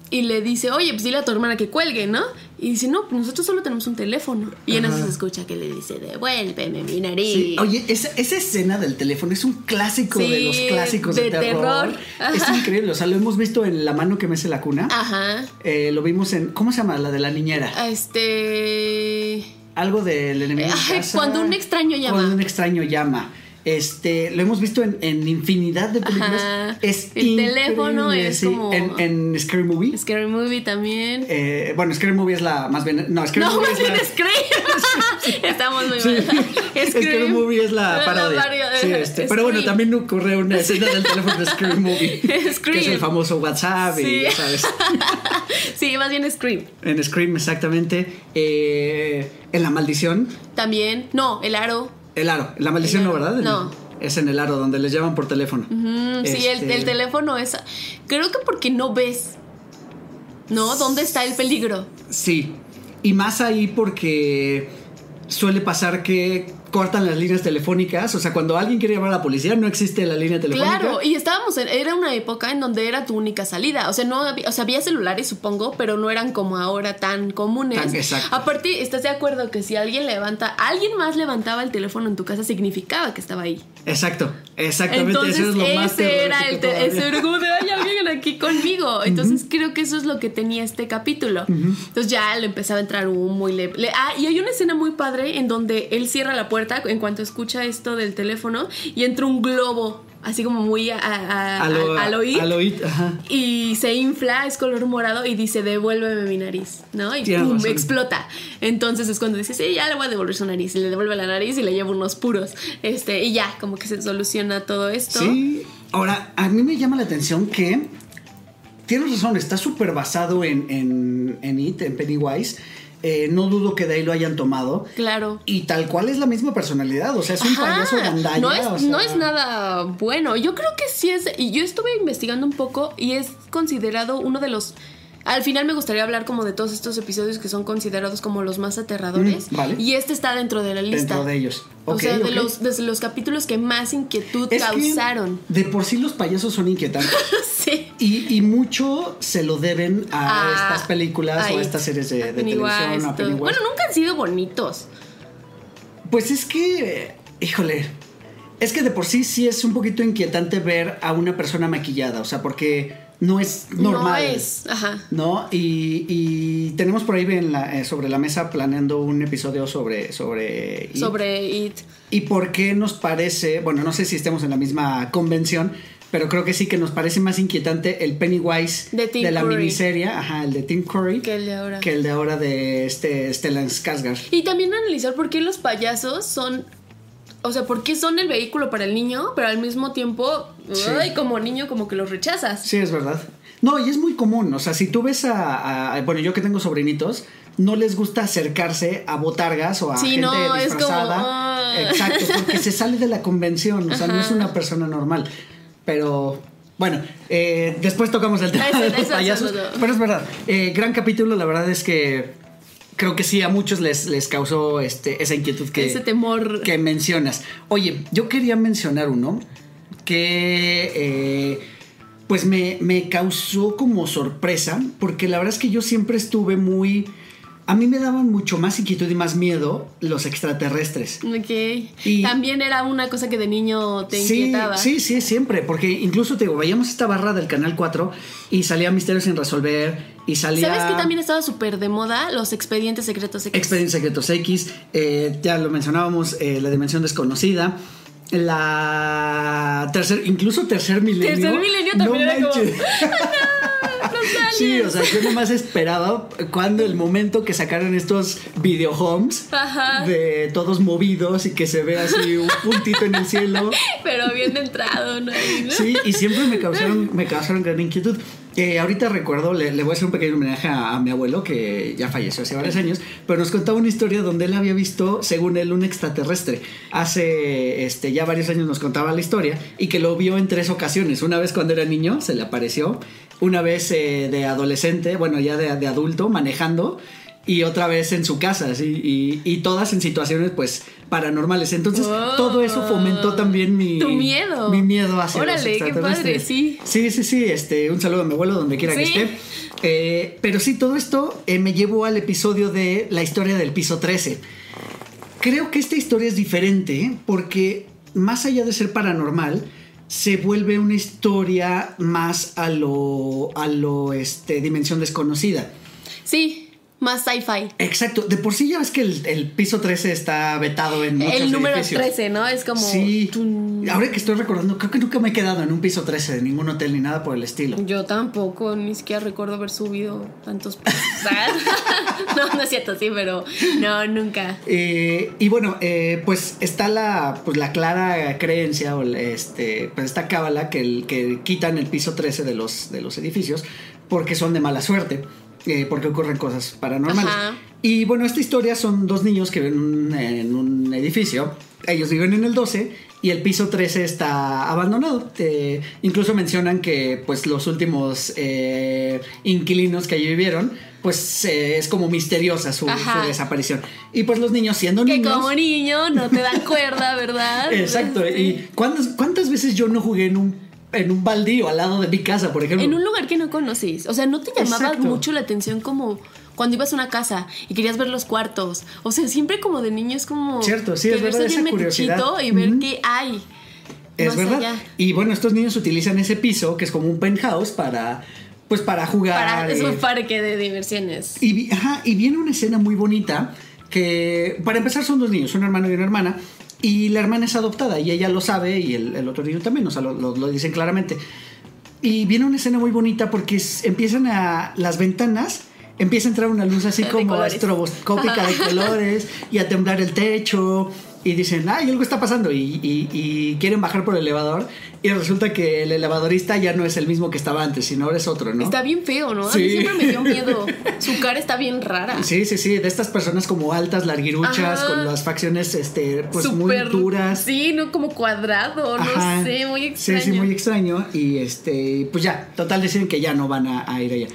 Y le dice, oye, pues dile a tu hermana que cuelgue, ¿no? Y dice, no, pues nosotros solo tenemos un teléfono. Y en eso se escucha que le dice, devuélveme mi nariz. Sí, Oye, esa, esa escena del teléfono es un clásico de los clásicos de, de terror. terror. Es increíble. O sea, lo hemos visto en La mano que mece la cuna. Ajá. Eh, lo vimos en. ¿Cómo se llama? La de la niñera. Este. Algo del enemigo. en Ay, casa. cuando un extraño llama. Cuando un extraño llama. Este, lo hemos visto en, en infinidad de películas. Ajá. Es El teléfono es sí. como- En, en Scary Movie. Scary Movie también. Eh, bueno, Scary Movie es la más bien. No, Scary no, Movie más es bien la. Scream. Estamos muy Sí. mal. Scary Movie es la La parodia. de Sí, este, Pero bueno, también ocurre una escena del teléfono de Scary Movie. Que es el famoso WhatsApp y Sí. ya sabes. sí, más bien Scream. En Scream, exactamente. Eh, en La Maldición. También. No, el aro. El aro. La Maldición no. ¿verdad? No. Es en el aro, donde les llaman por teléfono. Sí, el, Este, el teléfono es. Creo que porque no ves. ¿No? ¿Dónde está el peligro? Sí. Y más ahí porque suele pasar que cortan las líneas telefónicas. O sea, cuando alguien quiere llamar a la policía, no existe la línea telefónica. Claro, y estábamos en, era una época en donde era tu única salida. O sea, no había, o sea, había celulares, supongo, pero no eran como ahora tan comunes. Tan- exacto. Aparte, ¿estás de acuerdo que si alguien levanta, alguien más levantaba el teléfono en tu casa, significaba que estaba ahí? Exacto, exactamente. Entonces, eso es lo más ese era el ese era como de, hay alguien aquí conmigo. Entonces, creo que eso es lo que tenía este capítulo. Entonces, ya le empezaba a entrar humo y le, le- Ah, y hay una escena muy padre en donde él cierra la puerta en cuanto escucha esto del teléfono y entra un globo, así como muy a, a- A lo- al- oír. Y se infla, es color morado y dice, devuélveme mi nariz, ¿no? Y pum, explota. Entonces es cuando dice, sí, ya le voy a devolver su nariz. Y le devuelve la nariz y le lleva unos puros. Este, y ya, como que se soluciona todo esto. Sí. Ahora, a mí me llama la atención que. Tienes razón, está súper basado en, en, en It, en Pennywise. Eh, no dudo que de ahí lo hayan tomado. Claro. Y tal cual es la misma personalidad. O sea, es un Ajá, payaso gandalla. No es, o sea, no es nada bueno. Yo creo que sí es. Y yo estuve investigando un poco y es considerado uno de los. Al final me gustaría hablar como de todos estos episodios que son considerados como los más aterradores. Mm, vale. Y este está dentro de la lista. Dentro de ellos. o sea, de los, de los capítulos que más inquietud Es causaron. de por sí los payasos son inquietantes. sí. Y, y mucho se lo deben a Ah, estas películas o a estas series de, de televisión. A. Bueno, nunca han sido bonitos. Pues es que, híjole, es que de por sí sí es un poquito inquietante ver a una persona maquillada, o sea, porque no es normal. No es. Ajá. ¿No? Y, y tenemos por ahí en la- eh, sobre la mesa planeando un episodio sobre... Sobre, It. Sobre It. ¿Y por qué nos parece, bueno, no sé si estemos en la misma convención, pero creo que sí que nos parece más inquietante el Pennywise De la Curry. miniserie, ajá, el de Tim Curry, Que el de ahora. que el de ahora de este Stellan Skarsgård. Y también analizar por qué los payasos son. O sea, por qué son el vehículo para el niño, pero al mismo tiempo, Sí. ay, como niño, como que los rechazas. Sí, es verdad. No, y es muy común. O sea, si tú ves a, a- Bueno, yo que tengo sobrinitos, no les gusta acercarse a botargas o a Sí, gente no, es como, disfrazada. ah. Exacto, porque se sale de la convención. O sea, no es una persona normal. Pero. Bueno, eh, después tocamos el tema de los payasos. Pero es verdad. eh, gran capítulo, la verdad es que creo que sí, a muchos les, les causó este, esa inquietud que, Ese temor. que mencionas. Oye, yo quería mencionar uno que eh, pues me, me causó como sorpresa, porque la verdad es que yo siempre estuve muy... A mí me daban mucho más inquietud y más miedo los extraterrestres. Ok. Y- También era una cosa que de niño te Sí, inquietaba. sí, sí, siempre, porque incluso te digo, veíamos esta barra del Canal 4 y salía Misterios sin resolver y salía... ¿Sabes que también estaba súper de moda? Los expedientes secretos X. Expedientes Secretos X, eh, ya lo mencionábamos, eh, la dimensión desconocida, la tercer, incluso tercer milenio. Tercer milenio también no era como, manches. Los Sí, o sea, yo nomás esperaba cuando el momento que sacaran estos video homes Ajá. de todos movidos y que se ve así un puntito en el cielo. Pero bien entrado, ¿no? Sí, y siempre me causaron, me causaron gran inquietud. Eh, ahorita recuerdo, le, le voy a hacer un pequeño homenaje a, mi abuelo, que ya falleció hace varios años, pero nos contaba una historia donde él había visto, según él, un extraterrestre. Hace este, ya varios años nos contaba la historia y que lo vio en tres ocasiones. Una vez cuando era niño, se le apareció. Una vez eh, de adolescente, bueno, ya de adulto, manejando y otra vez en su casa, ¿sí? y, y todas en situaciones pues paranormales. Entonces Oh. todo eso fomentó también mi Tu miedo. mi miedo hacia los Órale, qué extraterrestres. padre, sí. Sí, sí, sí, este, un saludo a mi abuelo donde quiera que esté. Eh, pero sí, todo esto eh, me llevó al episodio de la historia del piso 13. Creo que esta historia es diferente ¿eh? porque más allá de ser paranormal, se vuelve una historia más a lo, a lo, este, dimensión desconocida. Sí, más sci-fi. Exacto, de por sí ya ves que el, el piso 13 está vetado en muchos El número edificios. 13, ¿no? Es como. Sí, ahora que estoy recordando, creo que nunca me he quedado en un piso 13 de ningún hotel ni nada por el estilo. Yo tampoco, ni siquiera recuerdo haber subido tantos pisos. no, no es cierto, sí, pero no, nunca. Eh, y bueno, eh, pues está la, pues la clara creencia o este, pues esta cábala que, el- que quitan el piso 13 de los, de los edificios porque son de mala suerte, eh, porque ocurren cosas paranormales. Ajá. Y bueno, esta historia son dos niños que viven en un edificio, ellos viven en el 12 y el piso 13 está abandonado. Eh, incluso mencionan que pues los últimos eh, inquilinos que allí vivieron, pues eh, es como misteriosa su, desaparición. Y pues los niños siendo Que niños... como niño no te dan cuerda, ¿verdad? Exacto. Sí. ¿Y cuántas, cuántas veces yo no jugué en un, en un baldío al lado de mi casa, por ejemplo? En un lugar que no conoces. O sea, no te llamaba Exacto. mucho la atención como cuando ibas a una casa y querías ver los cuartos. O sea, siempre como de niño es como. Cierto, sí, es verdad, esa curiosidad. y ver qué hay. Es verdad. allá. Y bueno, estos niños utilizan ese piso, que es como un penthouse, para, pues para jugar. Para, es eh, un parque de diversiones. Y, vi- ajá, y viene una escena muy bonita que, para empezar, son dos niños, un hermano y una hermana. Y la hermana es adoptada y ella lo sabe y el, el otro niño también, o sea, lo, lo- lo dicen claramente. Y viene una escena muy bonita porque es- empiezan a las ventanas, empieza a entrar una luz así como estroboscópica de colores y a temblar el techo. Y dicen, ay, algo está pasando. Y, y- y quieren bajar por el elevador. Y resulta que el elevadorista ya no es el mismo que estaba antes, sino ahora es otro, ¿no? Está bien feo, ¿no? A mí siempre me dio miedo. Su cara está bien rara. Sí, sí, sí, de estas personas como altas, larguiruchas, Ajá. con las facciones este, pues muy duras. Sí, no como cuadrado, Ajá. no sé, muy extraño. Sí, sí, muy extraño. Y este, pues ya, total deciden que ya no van a, a ir allá.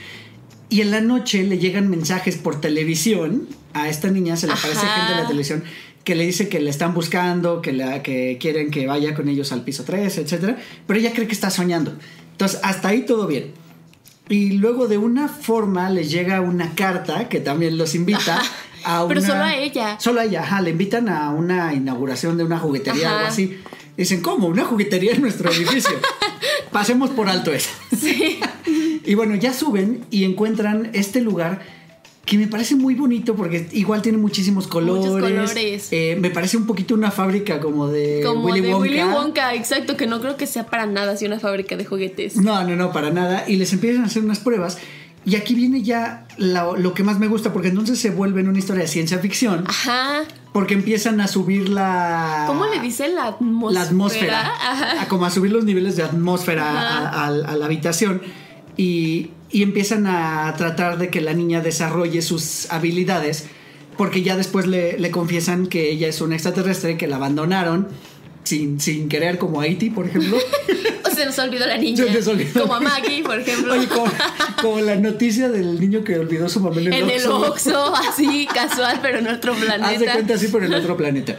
Y en la noche le llegan mensajes por televisión a esta niña, se le aparece Ajá. gente en la televisión que le dice que le están buscando, que, la, que quieren que vaya con ellos al piso 3, etcétera, pero ella cree que está soñando. Entonces, hasta ahí todo bien. Y luego de una forma les llega una carta que también los invita a una... Pero solo a ella. Solo a ella, ajá, le invitan a una inauguración de una juguetería, Ajá. algo así. Dicen, ¿cómo? ¿Una juguetería en nuestro edificio? Pasemos por alto eso. Sí. Y bueno, ya suben y encuentran este lugar que me parece muy bonito porque igual tiene muchísimos colores. colores. Eh, me parece un poquito una fábrica como de Como Willy de Wonka. Willy Wonka, exacto, que no creo que sea para nada así una fábrica de juguetes. No, no, no, para nada. Y les empiezan a hacer unas pruebas. Y aquí viene ya la- lo que más me gusta, porque entonces se vuelve en una historia de ciencia ficción, Ajá. porque empiezan a subir la... ¿Cómo le dicen la atmósfera? la atmósfera, Ajá. a como a subir los niveles de atmósfera a- a la habitación y, y empiezan a tratar de que la niña desarrolle sus habilidades porque ya después le, le confiesan que ella es una extraterrestre que la abandonaron sin, sin querer como Haití por ejemplo O se nos olvidó la niña. Olvidó. Como a Maggie, por ejemplo. Oye, como, como la noticia del niño que olvidó su mamá en el en el Oxxo. Oxxo, así, casual, pero en otro planeta. Haz de cuenta así pero en otro planeta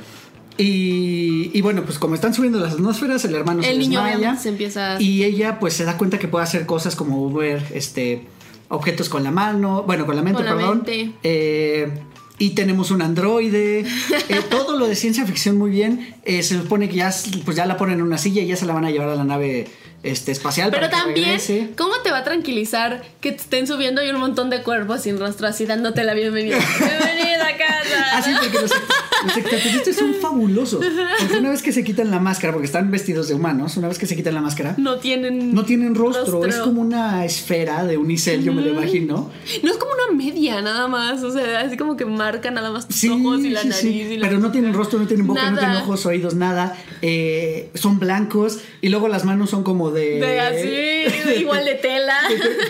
y, y bueno, pues como están subiendo las atmósferas, el hermano se niño desmaya. obviamente se empieza a- Y ella pues se da cuenta que puede hacer cosas como ver este objetos con la mano, bueno, con la mente, Con la perdón. mente. Eh, y tenemos un androide. Eh, todo lo de ciencia ficción muy bien. Eh, se supone que ya, pues ya la ponen en una silla y ya se la van a llevar a la nave este, espacial. Pero para también. ¿cómo te va a tranquilizar que te estén subiendo y un montón de cuerpos sin rostro así dándote la bienvenida? Bienvenida a casa. Así porque los, Los extraterrestres son fabulosos. Porque una vez que se quitan la máscara, porque están vestidos de humanos, una vez que se quitan la máscara, No tienen. no tienen rostro. Es como una esfera de unicel, yo me lo imagino. No es como una media nada más. O sea, así como que marca nada más tus Sí, ojos y la sí, nariz. sí. y la Pero no tienen rostro, no tienen boca, no tienen ojos, oídos, nada. Eh, son blancos y luego las manos son como de. De así, igual de tela.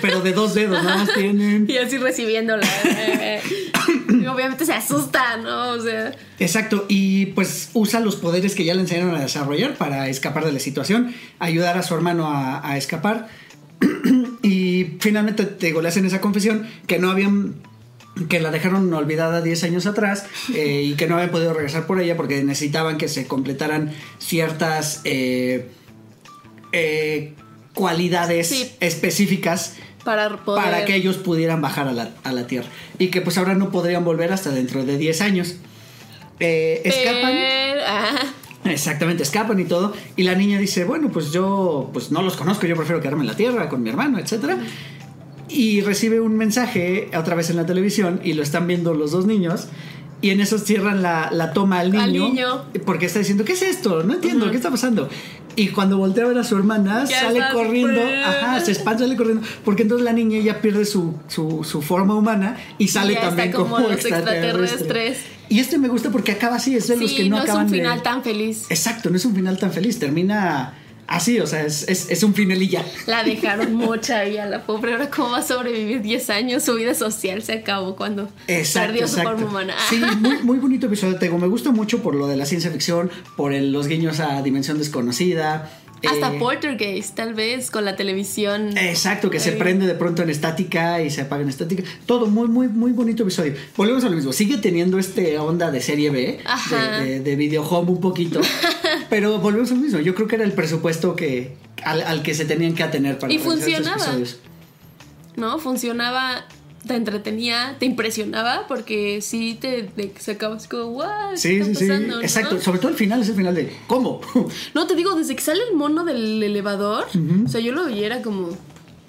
Pero de dos dedos, nada más tienen. Y así recibiéndola. Y obviamente se asusta, ¿no? O sea. Exacto, y pues usa los poderes que ya le enseñaron a desarrollar para escapar de la situación, ayudar a su hermano a, a escapar. y finalmente te digo, le hacen esa confesión que no habían que la dejaron olvidada 10 años atrás eh, y que no habían podido regresar por ella porque necesitaban que se completaran ciertas eh, eh, cualidades Sí. específicas Para poder. para que ellos pudieran bajar a la, a la Tierra. Y que pues ahora no podrían volver hasta dentro de 10 años. Eh, escapan. Pero- ah, Exactamente, escapan y todo. Y la niña dice, bueno, pues yo pues no los conozco, yo prefiero quedarme en la Tierra con mi hermano, etc. Y recibe un mensaje otra vez en la televisión y lo están viendo los dos niños. Y en eso cierran la, la toma al niño, Al niño. Porque está diciendo, ¿qué es esto? No entiendo, ¿qué está pasando? Y cuando voltea a ver a su hermana, sale corriendo, ajá, se espanta, sale corriendo, porque entonces la niña ya pierde su, su, su forma humana y sale también como como, los extraterrestre. extraterrestres. Y este me gusta porque acaba así, es de los que no, no es acaban un de- final tan feliz. Exacto, no es un final tan feliz, termina así, o sea, es, es, es un final y ya. La dejaron mocha y a la pobre. Ahora, ¿cómo va a sobrevivir 10 años? Su vida social se acabó cuando Exacto, perdió su exacto. forma humana. Sí, muy, muy bonito episodio, te digo, me gusta mucho por lo de la ciencia ficción, por el- los guiños a Dimensión Desconocida. Hasta eh, Poltergeist, tal vez, con la televisión. Exacto, que se prende de pronto en estática y se apaga en estática. Todo muy, muy, muy bonito episodio. Volvemos a lo mismo. Sigue teniendo este onda de serie B, de, de, de video home un poquito. pero volvemos a lo mismo. Yo creo que era el presupuesto que al, al que se tenían que atener para Y funcionaba. episodios. ¿No? Funcionaba, te entretenía, te impresionaba, porque sí te, te sacabas como, wow, ¿qué Sí, está sí, sí. no? Exacto. Sobre todo el final es el final de ¿cómo? No, te digo, desde que sale el mono del elevador, o sea, yo lo veía era como,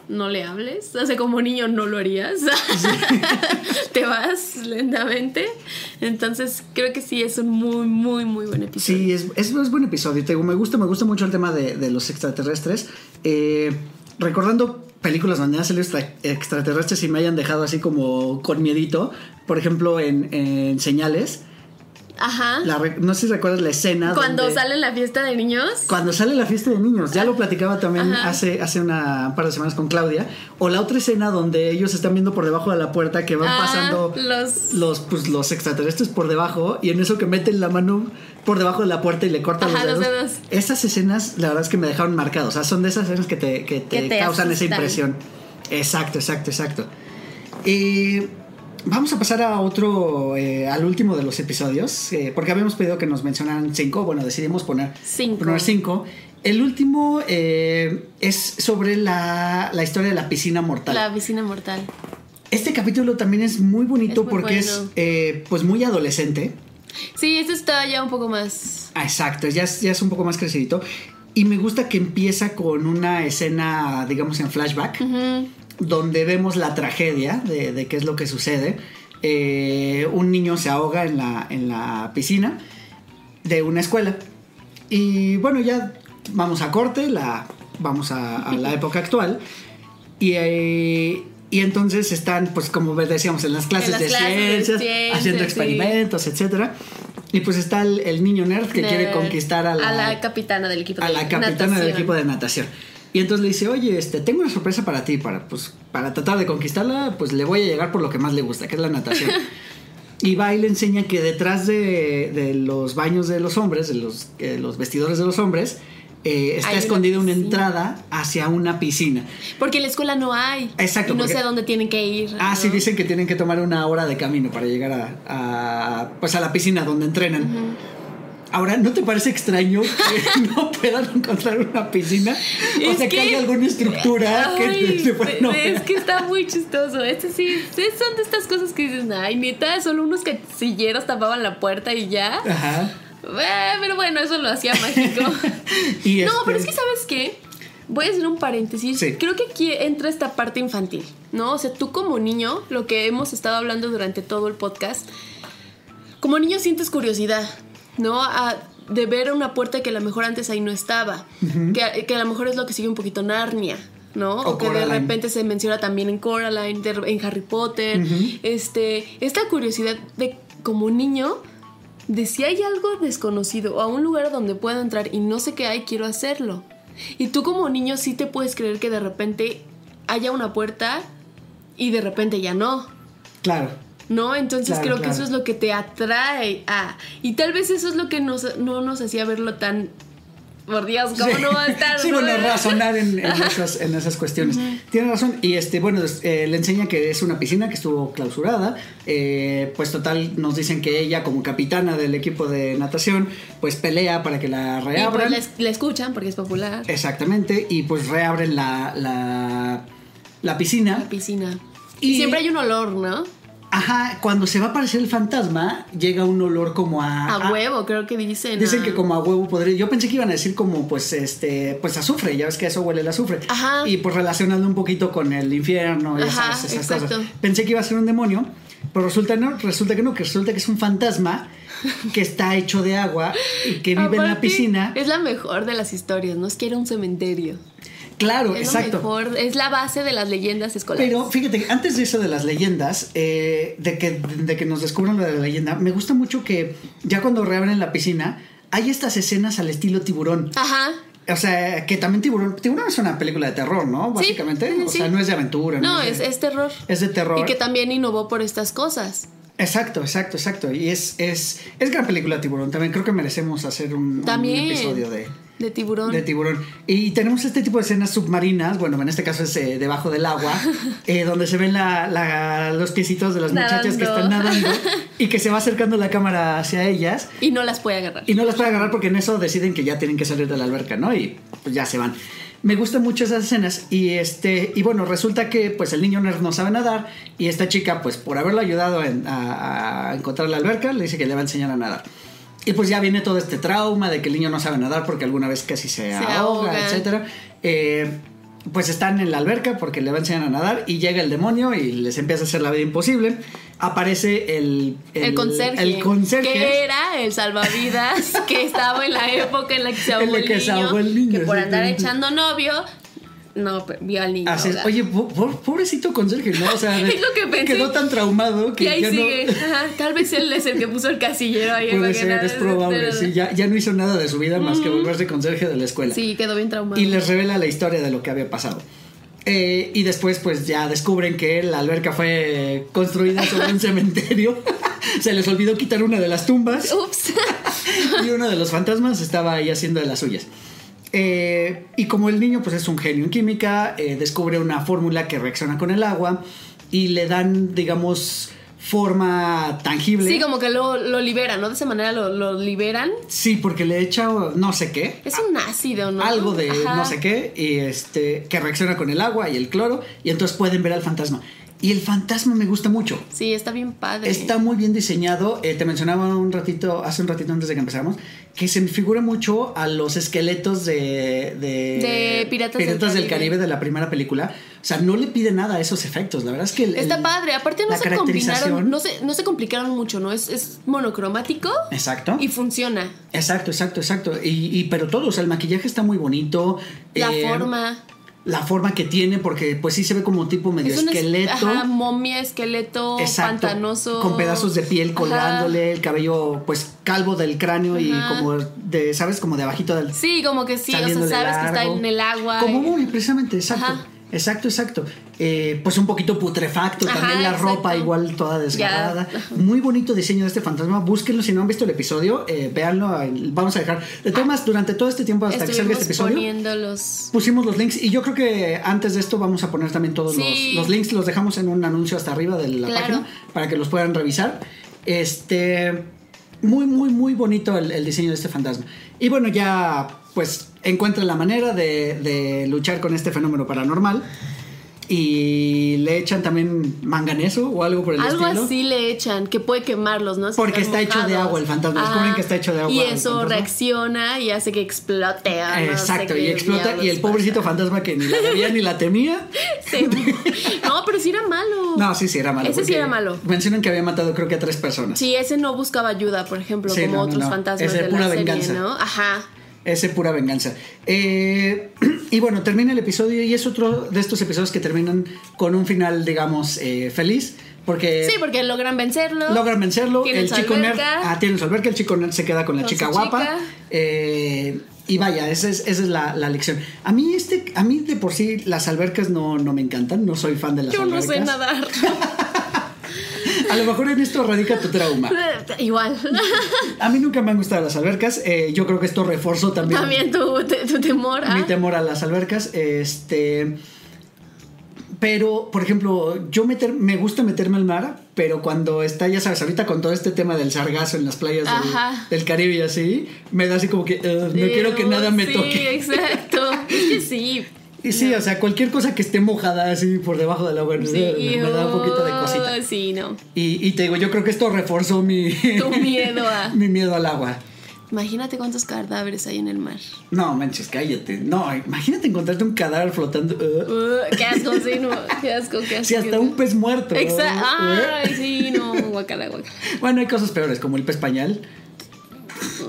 no le hables, o sea, como niño no lo harías, te vas lentamente, entonces creo que sí es un muy, muy, muy buen episodio. Sí, es, es, es buen episodio. Te me gusta, me gusta mucho el tema de, de los extraterrestres. Eh, recordando películas donde han extraterrestres y me hayan dejado así como con miedito. Por ejemplo, en Señales. Ajá. La no sé si recuerdas la escena. Cuando donde- sale la fiesta de niños. Cuando sale la fiesta de niños, ya lo platicaba también Ajá. hace, hace una un par de semanas con Claudia. O la otra escena donde ellos están viendo por debajo de la puerta que van Ah, pasando los- los, pues, los extraterrestres por debajo y en eso que meten la mano por debajo de la puerta y le cortan Ajá, los los dedos. Esas escenas, la verdad es que me dejaron marcados. O sea, son de esas escenas que te, que te Que te causan esa impresión. Exacto, exacto, exacto. Y vamos a pasar a otro, eh, al último de los episodios, eh, porque habíamos pedido que nos mencionaran cinco. Bueno, decidimos poner Cinco. poner cinco. El último eh, es sobre la, la historia de la piscina mortal. La piscina mortal. Este capítulo también es muy bonito Es muy porque es bueno. pues muy adolescente. Sí, este está ya un poco más. Ah, exacto, ya es, ya es un poco más crecidito. Y me gusta que empieza con una escena, digamos, en flashback, Ujú. Donde vemos la tragedia de, de qué es lo que sucede. Eh, un niño se ahoga en la, en la piscina de una escuela. Y bueno, ya vamos a corte, la, vamos a, a la época actual. Y, eh, y entonces están, pues como decíamos, en las clases, las de, clases de ciencias, ciencias, haciendo sí. experimentos, etcétera. Y pues está el, el niño nerd que De- quiere conquistar a la, capitana del equipo a de la capitana del equipo de natación. Y entonces le dice, oye, este, tengo una sorpresa para ti, para, pues, para tratar de conquistarla, pues le voy a llegar por lo que más le gusta, que es la natación. y va y le enseña que detrás de, de los baños de los hombres, de los, eh, los vestidores de los hombres, eh, está Hay una escondida una, piscina. entrada hacia una piscina. Porque en la escuela no hay. Exacto, Y no porque- sé dónde tienen que ir. Ah, ¿no? sí, dicen que tienen que tomar una hora de camino para llegar a, a, pues a la piscina donde entrenan. Ahora, ¿no te parece extraño que no puedan encontrar una piscina? o sea, que, que- haya alguna estructura que Ay, se pueda- no. Es que está muy chistoso. Este sí, sí, son de estas cosas que dices, ay, neta, solo unos casilleros tapaban la puerta y ya. Ajá. Eh, pero bueno, eso lo hacía mágico. Y No, este- pero es que ¿sabes qué? Voy a hacer un paréntesis. Sí. Creo que aquí entra esta parte infantil, ¿no? O sea, tú como niño, lo que hemos estado hablando durante todo el podcast, como niño sientes curiosidad, ¿no? A- de ver una puerta que a lo mejor antes ahí no estaba. que, que a lo mejor es lo que sigue un poquito Narnia. ¿no? O O, que de repente se menciona también en Coraline, de- en Harry Potter. este, esta curiosidad de como niño, de si hay algo desconocido o a un lugar donde puedo entrar y no sé qué hay, quiero hacerlo. Y tú como niño sí te puedes creer que de repente haya una puerta y de repente ya no. Claro. ¿No? Entonces Claro, creo claro. que eso es lo que te atrae a... Y tal vez eso es lo que nos, no nos hacía verlo tan... Por Dios, ¿cómo Sí. no va a estar? Sí, no? bueno, razonar en, en esas, en esas cuestiones. Tiene razón. Y este, bueno, eh, le enseña que es una piscina que estuvo clausurada. Eh, pues total, nos dicen que ella, como capitana del equipo de natación, pues pelea para que la Y pues reabran. la, es- la escuchan porque es popular. Exactamente. Y pues reabren la, la, la piscina. La piscina. Y- Y, siempre hay un olor, ¿no? Ajá, cuando se va a aparecer el fantasma, llega un olor como a. A huevo, creo que dicen. Dicen que como a huevo podría. Yo pensé que iban a decir como, pues, este, pues azufre, ya ves que a eso huele el azufre. Ajá. Y pues relacionando un poquito con el infierno y Ajá, esas, esas exacto. cosas. Pensé que iba a ser un demonio, pero resulta no, resulta que no, que resulta que es un fantasma que está hecho de agua y que vive en la piscina. Es la mejor de las historias, no es que era un cementerio. Claro, Es exacto. lo mejor, es la base de las leyendas escolares. Pero fíjate, antes de eso de las leyendas, eh, de, que, de que nos descubran lo de la leyenda, me gusta mucho que ya cuando reabren la piscina, hay estas escenas al estilo tiburón. Ajá. O sea, que también Tiburón. Tiburón es una película de terror, ¿no? Sí, Básicamente. ujú, o sí. sea, no es de aventura. No, es, es, de- es terror. es de terror. Y que también innovó por estas cosas. Exacto, exacto, exacto. Y es, es, es gran película Tiburón. También creo que merecemos hacer un, episodio de, De tiburón. de Tiburón. Y tenemos este tipo de escenas submarinas. Bueno, en este caso es eh, debajo del agua, eh, donde se ven la- la- los piecitos de las muchachas que están nadando y que se va acercando la cámara hacia ellas. y no las puede agarrar. Y no las puede agarrar porque en eso deciden que ya tienen que salir de la alberca, ¿no? Y pues ya se van. Me gustan mucho esas escenas y este y bueno resulta que pues el niño nerd no sabe nadar y esta chica pues por haberlo ayudado en- a, a encontrar la alberca le dice que le va a enseñar a nadar y pues ya viene todo este trauma de que el niño no sabe nadar porque alguna vez casi se, ahoga, ahoga. etcétera Eh, pues están en la alberca porque le va a enseñar a nadar y llega el demonio y les empieza a hacer la vida imposible aparece el El, conserje. el conserje Que era el salvavidas que estaba en la época en la que se ahogó el que niño. se ahogó el niño, Que por andar echando novio, no, pero vio al niño. Así. Oye, po- po- pobrecito conserje, ¿no? O sea, Es lo que pensé. quedó tan traumado que y ahí ya sigue. no... Ajá, tal vez él es el que puso el casillero ahí. Puede ser, nada es probable, sí, ya, ya no hizo nada de su vida más que volverse conserje de la escuela. Sí, quedó bien traumado. Y les revela la historia de lo que había pasado. Eh, y después, pues ya descubren que la alberca fue construida sobre un cementerio. Se les olvidó quitar una de las tumbas. Ups. y uno de los fantasmas estaba ahí haciendo de las suyas. Eh, y como el niño pues es un genio en química, eh, descubre una fórmula que reacciona con el agua y le dan, digamos, forma tangible. Sí, como que lo, lo liberan, ¿no? De esa manera lo, lo liberan. Sí, porque le echa no sé qué. Es un ácido, ¿no? Algo de Ajá. no sé qué y este que reacciona con el agua y el cloro y entonces pueden ver al fantasma. Y el fantasma me gusta mucho. Sí, está bien padre. Está muy bien diseñado. Eh, te mencionaba un ratito, hace un ratito antes de que empezáramos, que se me figura mucho a los esqueletos de, de, De Piratas del del Caribe. Caribe de la primera película. O sea, no le pide nada a esos efectos. La verdad es que el- Está el- padre. Aparte no se combinaron, caracterización- no se, no se complicaron mucho, ¿no? Es, es monocromático Exacto. y funciona. Exacto, exacto, exacto. Y, y- pero todo, o sea, el maquillaje está muy bonito. La Eh, forma. La forma que tiene, porque pues sí se ve como tipo medio Es un es- esqueleto. Ajá, momia, esqueleto, Exacto, pantanoso. Con pedazos de piel colgándole, el cabello pues calvo del cráneo y como de, ¿sabes? Como de abajito del... Sí, como que sí, o sea, sabes que está en el agua. Como y- momia, precisamente, exacto. Ajá. Exacto, exacto. Eh, pues un poquito putrefacto, Ajá, también la exacto. ropa igual toda desgarrada. Muy bonito diseño de este fantasma. Búsquenlo si no han visto el episodio, eh, véanlo. Vamos a dejar. De todas durante todo este tiempo hasta que salga Estuvimos este episodio, los... pusimos los links y yo creo que antes de esto vamos a poner también todos Sí. los, los links, los dejamos en un anuncio hasta arriba de la Claro. página para que los puedan revisar. Este, muy, muy, muy bonito el, el diseño de este fantasma. Y bueno, ya pues encuentra la manera de, de luchar con este fenómeno paranormal. Y le echan también manganeso o algo por el Algo estilo. así le echan, que puede quemarlos, ¿no? Si Porque está hecho de agua el fantasma, descubren que está hecho de agua Y eso reacciona y hace que explote. ah, no Exacto, y explota y el pobrecito pasa. fantasma que ni la veía ni la temía. Se- No, pero sí era malo. No, sí, sí era malo. Ese sí era malo. Mencionan que había matado creo que a tres personas. Sí, ese no buscaba ayuda, por ejemplo, Sí, como no, otros no. fantasmas Ese de pura la serie, venganza. ¿no? Ajá. Ese pura venganza. Eh, y bueno, termina el episodio y es otro de estos episodios que terminan con un final, digamos, eh, feliz. Porque Sí, porque logran vencerlo. logran vencerlo. Tienen el chico nerd. Ah, tiene su alberca. El chico nerd se queda con la Con chica guapa. chica. Eh, y vaya, esa es, esa es la, la lección. A mí, este, a mí de por sí las albercas no, no me encantan. No soy fan de las Yo no albercas. sé nadar. A lo mejor en esto radica tu trauma. Igual. A mí nunca me han gustado las albercas. eh, yo creo que esto reforzó también, También tu, tu temor. ¿ah? mi temor a las albercas. Este. Pero, por ejemplo, yo meter, me gusta meterme al mar, pero cuando está, ya sabes, ahorita con todo este tema del sargazo en las playas del, Caribe y así, me da así como que "Ugh, no quiero que nada me sí, toque. exacto. Es que sí. Y sí, o sea, cualquier cosa que esté mojada así por debajo del agua, Sí, me da un poquito de cosita. oh, Sí, no. Y, y te digo, yo creo que esto reforzó mi, Tu miedo a. mi miedo al agua. Imagínate cuántos cadáveres hay en el mar. No, manches, cállate. No, imagínate encontrarte un cadáver flotando. uh. Uh, qué asco, sí, no. Qué asco, qué asco. Sí, hasta un pez muerto. Exacto. Uh. Ay, sí, no. Guacala, guacala. Bueno, hay cosas peores, como el pez pañal.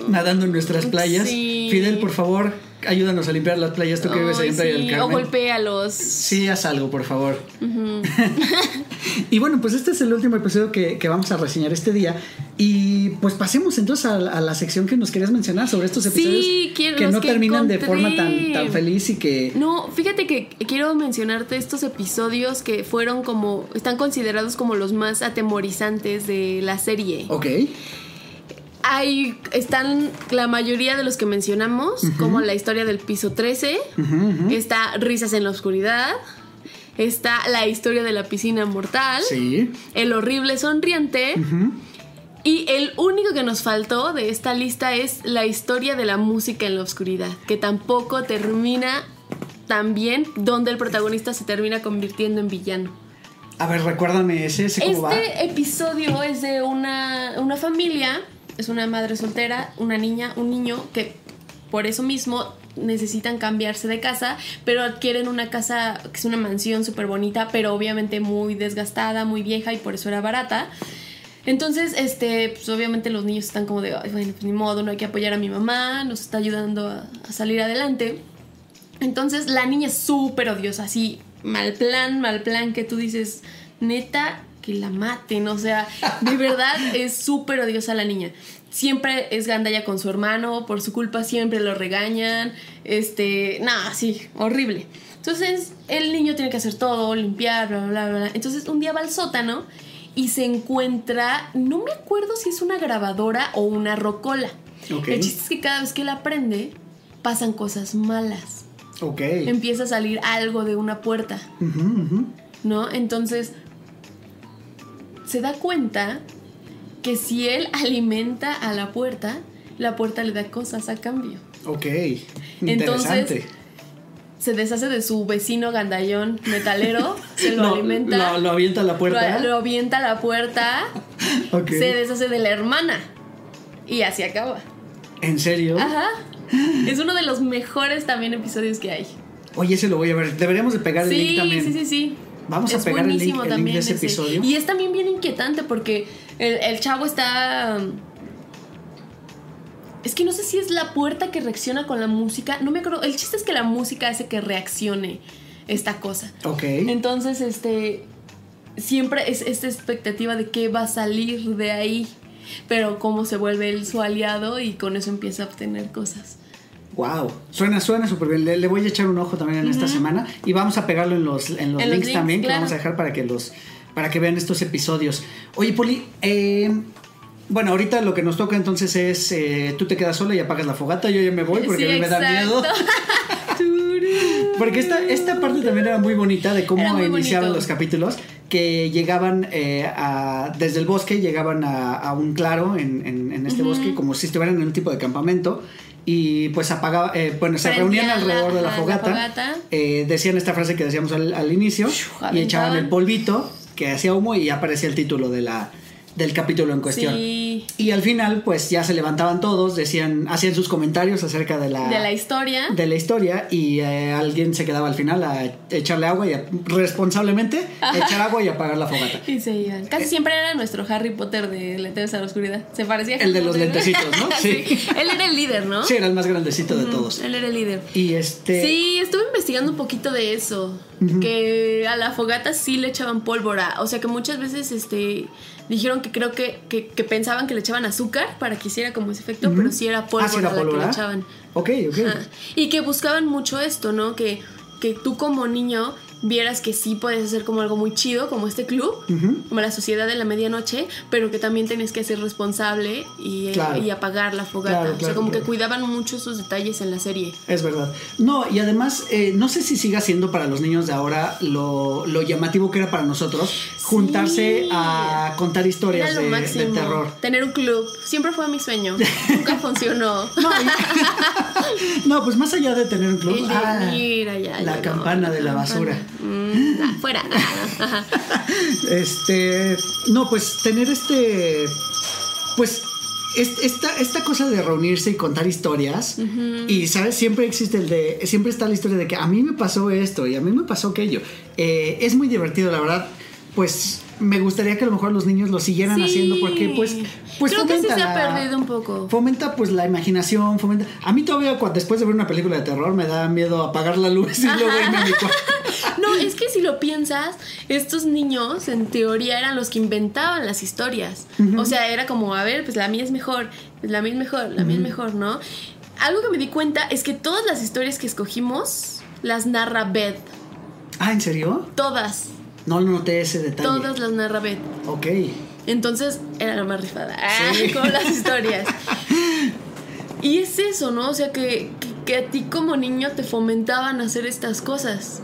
Nadando en nuestras playas. Sí. Fidel, por favor, ayúdanos a limpiar las playas. Tú que vives ahí en Playa del sí, O Carmen. golpéalos. Sí, haz algo, por favor. y bueno, pues este es el último episodio que, que vamos a reseñar este día. Y pues pasemos entonces a, a la sección que nos querías mencionar sobre estos episodios Sí, quiero- que no que terminan de forma tan, tan feliz y que... No, fíjate que quiero mencionarte estos episodios que fueron como, están considerados como los más atemorizantes de la serie. Ok. Hay, están la mayoría de los que mencionamos, como la historia del piso 13, Ujú, ujú. está Risas en la Oscuridad, está la historia de la piscina mortal, Sí. el horrible sonriente, y el único que nos faltó de esta lista es la historia de la música en la oscuridad, que tampoco termina tan bien, donde el protagonista se termina convirtiendo en villano. A ver, recuérdame ese, ese cómo va. Este episodio es de una, una familia, es una madre soltera, una niña, un niño que por eso mismo necesitan cambiarse de casa, pero adquieren una casa que es una mansión súper bonita, pero obviamente muy desgastada, muy vieja y por eso era barata. Entonces, este, pues obviamente los niños están como de, "Ay, bueno, pues ni modo, no hay que apoyar a mi mamá, nos está ayudando a, a salir adelante. Entonces la niña es súper odiosa, así, mal plan, mal plan, que tú dices, neta, que la maten, o sea, de verdad es súper odiosa la niña. Siempre es gandalla con su hermano, por su culpa siempre lo regañan, este, nada, sí, horrible. Entonces el niño tiene que hacer todo, limpiar, bla, bla, bla, bla. Entonces un día va al sótano y se encuentra, no me acuerdo si es una grabadora o una rocola. Ok. El chiste es que cada vez que la prende, pasan cosas malas Ok. empieza a salir algo de una puerta. ¿no? Entonces se da cuenta que si él alimenta a la puerta, la puerta le da cosas a cambio. Ok. Entonces. Se deshace de su vecino gandallón metalero, se lo, alimenta, Lo, lo avienta a la puerta. lo, lo avienta a la puerta, se deshace de la hermana y así acaba. ¿En serio? Ajá. Es uno de los mejores también episodios que hay. Oye, ese lo voy a ver. Deberíamos de pegar el link también. sí, sí, sí. Vamos a Es pegar el link- el link de ese episodio. Y es también bien inquietante porque el, el chavo está. Es que no sé si es la puerta que reacciona con la música. No me acuerdo. El chiste es que la música hace que reaccione esta cosa. Ok. Entonces, este. Siempre es esta expectativa de qué va a salir de ahí. Pero cómo se vuelve él su aliado y con eso empieza a obtener cosas. Wow. Suena, suena súper bien. Le, le voy a echar un ojo también en esta semana. Y vamos a pegarlo en los, en los En los links también, que vamos a dejar para que los. para que vean estos episodios. Oye, Poli, eh, bueno, ahorita lo que nos toca entonces es eh, tú te quedas sola y apagas la fogata, yo ya me voy porque Sí, a mí me da miedo. Porque esta, esta parte también era muy bonita de cómo iniciaban bonito. los capítulos, que llegaban eh, a- desde el bosque, llegaban a, a un claro en, en- en este bosque, como si estuvieran en un tipo de campamento, y pues apagaba, eh, bueno, se reunían alrededor la- de la fogata, eh, decían esta frase que decíamos al, al inicio y echaban el polvito que hacía humo y aparecía el título de la, del capítulo en cuestión. Sí. Y al final, pues ya se levantaban todos, decían, hacían sus comentarios acerca de la, De la historia. de la historia y eh, alguien se quedaba al final a echarle agua y a- responsablemente echar agua y apagar la fogata. Y se iban. Casi siempre era nuestro Harry Potter de Letras a la Oscuridad. Se parecía a El de los Potter. lentecitos, ¿no? Sí. Él era el líder, ¿no? Sí, era el más grandecito de todos. Él era el líder. Y este... Sí, estuve investigando un poquito de eso. Que a la fogata sí le echaban pólvora. O sea que muchas veces este dijeron que creo que, que, que pensaban que le echaban azúcar para que hiciera como ese efecto, pero sí era pólvora Ah, ¿sí la que le echaban. Ok, ok. Y que buscaban mucho esto, ¿no? Que, que tú como niño vieras que sí puedes hacer como algo muy chido, como este club, como la sociedad de la medianoche, pero que también tienes que ser responsable y, eh, Claro. y apagar la fogata. Claro, o sea, como que cuidaban mucho esos detalles en la serie. Es verdad. No, y además, eh, no sé si siga siendo para los niños de ahora lo, lo llamativo que era para nosotros juntarse a contar historias Era lo de, máximo. de terror. Tener un club. Siempre fue mi sueño. Nunca funcionó. No, pues más allá de tener un club. De ah, mira, ya la campana de la basura. Mm, nah, fuera. Este, no, pues tener este, pues es- esta, esta cosa de reunirse y contar historias y sabes siempre existe el de siempre está la historia de que a mí me pasó esto y a mí me pasó aquello Eh, es muy divertido la verdad pues me gustaría que a lo mejor los niños lo siguieran Sí. haciendo porque pues pues Creo que sí fomenta se ha perdido un poco. fomenta pues la imaginación fomenta a mí todavía cuando, después de ver una película de terror me da miedo apagar la luz y luego irme a mi cuarto No, es que si lo piensas, estos niños en teoría eran los que inventaban las historias. O sea, era como, a ver, pues la mía es mejor, pues la mía es mejor, la mía es mejor, ¿no? Algo que me di cuenta es que todas las historias que escogimos las narra Beth. ah en serio Todas, no noté ese detalle todas las narra Beth. ok Entonces era la más rifada. Ah, Sí. con las historias. Y es eso, ¿no? O sea, que, que, que a ti como niño te fomentaban a hacer estas cosas.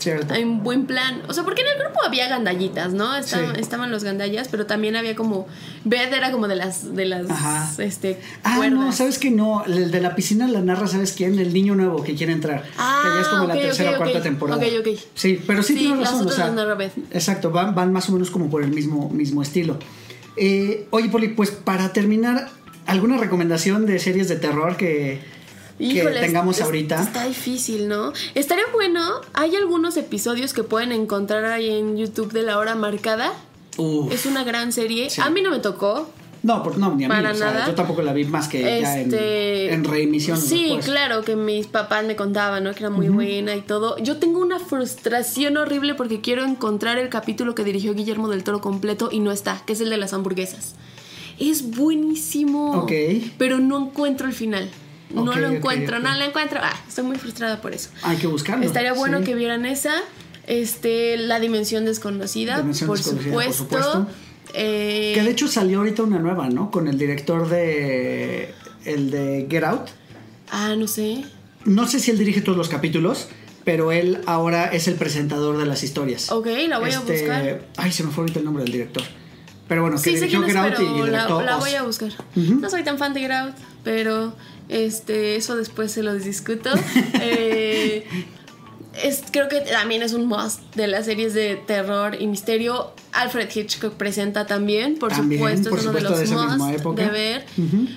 Cierto En buen plan. O sea, porque en el grupo había gandallitas, ¿no? Estaban, Sí. estaban los gandallas, pero también había como. Beth era como de las. De las Ajá. este, Ah, cuerdas. no, ¿sabes que no? El de la piscina la narra, ¿sabes quién? El niño nuevo que quiere entrar. Ah, que ya es como ok, la tercera ok, o cuarta ok. temporada. Ok, ok. Sí, pero sí, Sí, tienes razón. o sea, las narra Beth. Exacto, van, van más o menos como por el mismo, mismo estilo. Eh, oye, Poli, pues para terminar, ¿alguna recomendación de series de terror que, que Híjole, tengamos es- ahorita? Está difícil, ¿no? Estaría bueno. Hay algunos episodios que pueden encontrar ahí en YouTube de la hora marcada. Uf. Es una gran serie. Sí. A mí no me tocó. No, por, no, ni a mí. Para o sea, nada. yo tampoco la vi más que ya en, Este, en reemisión. Sí, después. claro, que mis papás me contaban, ¿no? Que era muy buena y todo. Yo tengo una frustración horrible porque quiero encontrar el capítulo que dirigió Guillermo del Toro completo y no está, que es el de las hamburguesas. Es buenísimo. Ok. Pero no encuentro el final. No lo encuentro, no lo encuentro. Ah, estoy muy frustrada por eso. Hay que buscarlo. Estaría bueno sí. que vieran esa. Este, La Dimensión Desconocida, Dimensión por, Desconocida, por supuesto. Eh, Que de hecho salió ahorita una nueva, ¿no? Con el director de. El de Get Out. Ah, no sé. No sé si él dirige todos los capítulos, pero él ahora es el presentador de las historias. Ok, la voy a Este, buscar. Ay, se me fue ahorita el nombre del director. Pero bueno, que Sí, dirigió Get Out y la, directó la Oz. voy a buscar. No soy tan fan de Get Out, pero este, eso después se lo discuto. Eh, es, creo que también es un must de las series de terror y misterio. Alfred Hitchcock presenta también, por También, supuesto, por es uno de supuesto, de los época. de ver.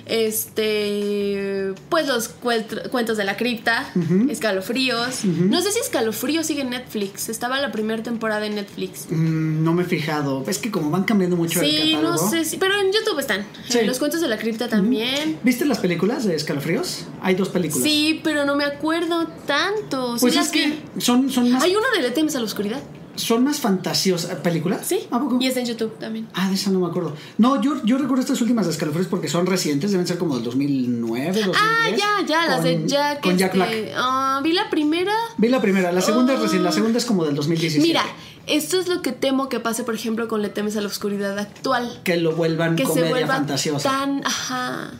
Este, pues los cuentos de la cripta, escalofríos. No sé si escalofríos sigue en Netflix. Estaba la primera temporada en Netflix. Mm, no me he fijado. Es que como van cambiando mucho el Sí, no sé si, pero en YouTube están. Sí. Eh, Los cuentos de la cripta también. ¿Viste las películas de Escalofríos? Hay dos películas. Sí, pero no me acuerdo tanto. Sí, Pues es que son, son más, Hay una de temes a la oscuridad. Son más fantasiosas. ¿Películas? Sí. ¿A poco? Y está en YouTube también. Ah, de esa no me acuerdo. No, yo, yo recuerdo estas últimas de Escalofríos porque son recientes, deben ser como del 2009, 2010. Ah, ya, ya, las de con- Jack. Con Jack este, Black. ah, vi la primera. Vi la primera, la segunda es recién, la segunda es como del 2017. Mira, esto es lo que temo que pase, por ejemplo, con Le temes a la oscuridad actual. Que lo vuelvan Que se comedia vuelva fantasiosa. tan. Ajá.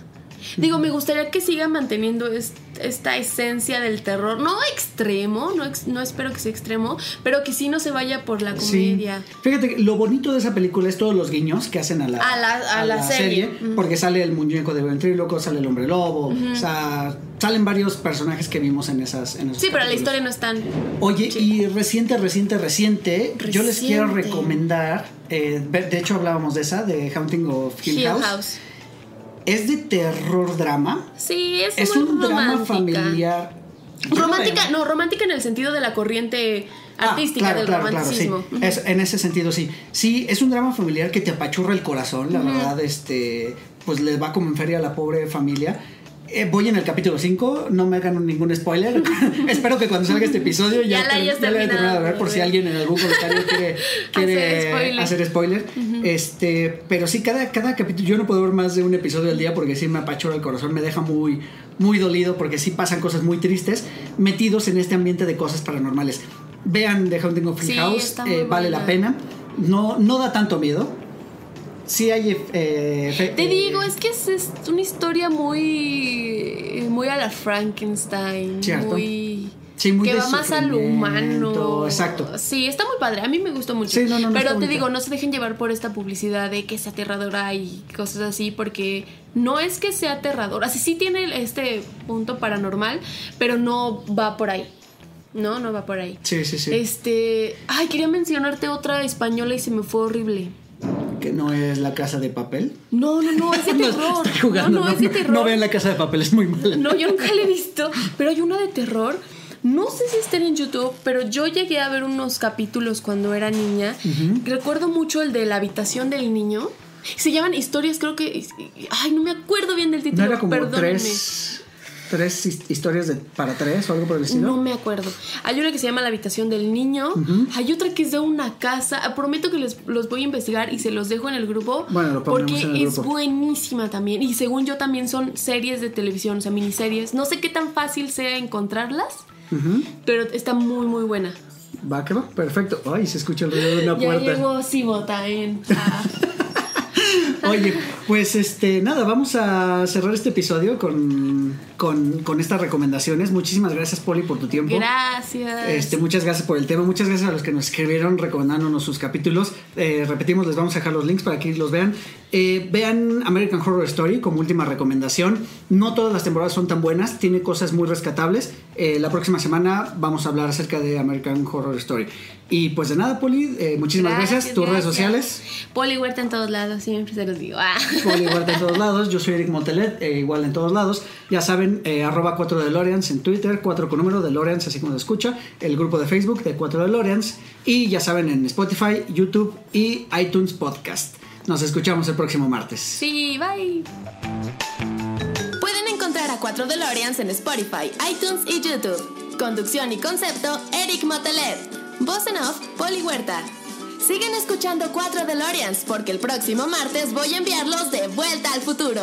Digo, me gustaría que siga manteniendo esta esencia del terror, no extremo, no, no espero que sea extremo, pero que sí no se vaya por la comedia. Fíjate, lo bonito de esa película es todos los guiños que hacen a la, a la, serie, porque sale el muñeco de ventríloco, sale el hombre lobo, o sea, salen varios personajes que vimos en esas. En sí, pero la historia no es tan. Oye, y reciente, reciente, reciente, yo les quiero recomendar, eh, de hecho hablábamos de esa, de Haunting of Hill, House es de terror drama. Sí, es, es un drama familiar. Romántica, no, romántica en el sentido de la corriente ah, artística del romanticismo. en ese sentido, sí. Sí, es un drama familiar que te apachurra el corazón, la verdad, este, pues les va como en feria a la pobre familia. Eh, voy en el capítulo 5, no me hagan ningún spoiler. Espero que cuando salga este episodio ya, ya la hayas terminado, a ver por si alguien en algún comentario quiere, hacer spoiler. este, pero sí, cada, cada capítulo, yo no puedo ver más de un episodio al día porque sí me apachura el corazón, me deja muy, muy dolido porque sí pasan cosas muy tristes metidos en este ambiente de cosas paranormales. Vean The Haunting of Hill House, eh, vale la pena. No, no da tanto miedo, sí hay... Eh, Te digo, es que es, una historia muy... Muy a la Frankenstein. Muy... que va más al humano. Exacto. Sí, está muy padre. A mí me gustó mucho. Pero te digo, no se dejen llevar por esta publicidad de que es aterradora y cosas así, porque no es que sea aterradora. Así sí tiene este punto paranormal, pero no va por ahí. No, no va por ahí. Sí, sí, sí. Este. Ay, quería mencionarte otra española y se me fue horrible que no es la casa de papel. No, no, no, es de terror. no, no, es de terror. No vean la casa de papel, es muy mala. No, yo nunca la he visto, pero hay una de terror. No sé si estén en YouTube, pero yo llegué a ver unos capítulos cuando era niña. Recuerdo mucho el de la habitación del niño. Se llaman historias, creo que. Ay, no me acuerdo bien del título. No era como Perdónenme tres historias de, para tres o algo por el estilo? No me acuerdo. Hay una que se llama La habitación del niño. Hay otra que es de una casa. Ah, prometo que les, los voy a investigar y se los dejo en el grupo. Bueno, lo Porque en el es buenísima también. Y según yo también son series de televisión, o sea, miniseries. No sé qué tan fácil sea encontrarlas, pero está muy, muy buena. Va, que va. Perfecto. Ay, se escucha el ruido de una puerta. Ya llegó Sibota en... Oye, pues este, nada, vamos a cerrar este episodio con, con, estas recomendaciones. Muchísimas gracias, Poli, por tu tiempo. Gracias. Este, muchas gracias por el tema. Muchas gracias a los que nos escribieron recomendándonos sus capítulos. Eh, repetimos, les vamos a dejar los links para que los vean. Eh, vean American Horror Story como última recomendación. No todas las temporadas son tan buenas, tiene cosas muy rescatables. Eh, la próxima semana vamos a hablar acerca de American Horror Story. Y pues de nada, Poli, eh, muchísimas gracias. ¿Tus redes sociales? Poli Huerta en todos lados, siempre se los digo. Ah. Poli Huerta en todos lados. Yo soy Eric Montelet, igual en todos lados. Ya saben, arroba 4 de Loreans en Twitter, 4 con número de Loreans, así como se escucha. El grupo de Facebook de 4 de Loreans. Y ya saben, en Spotify, YouTube y iTunes Podcast. Nos escuchamos el próximo martes. Sí, bye. Pueden encontrar a 4 DeLoreans en Spotify, iTunes y YouTube. Conducción y concepto, Eric Motelet. Voz en off, Poli Huerta. Siguen escuchando 4 DeLoreans porque el próximo martes voy a enviarlos de vuelta al futuro.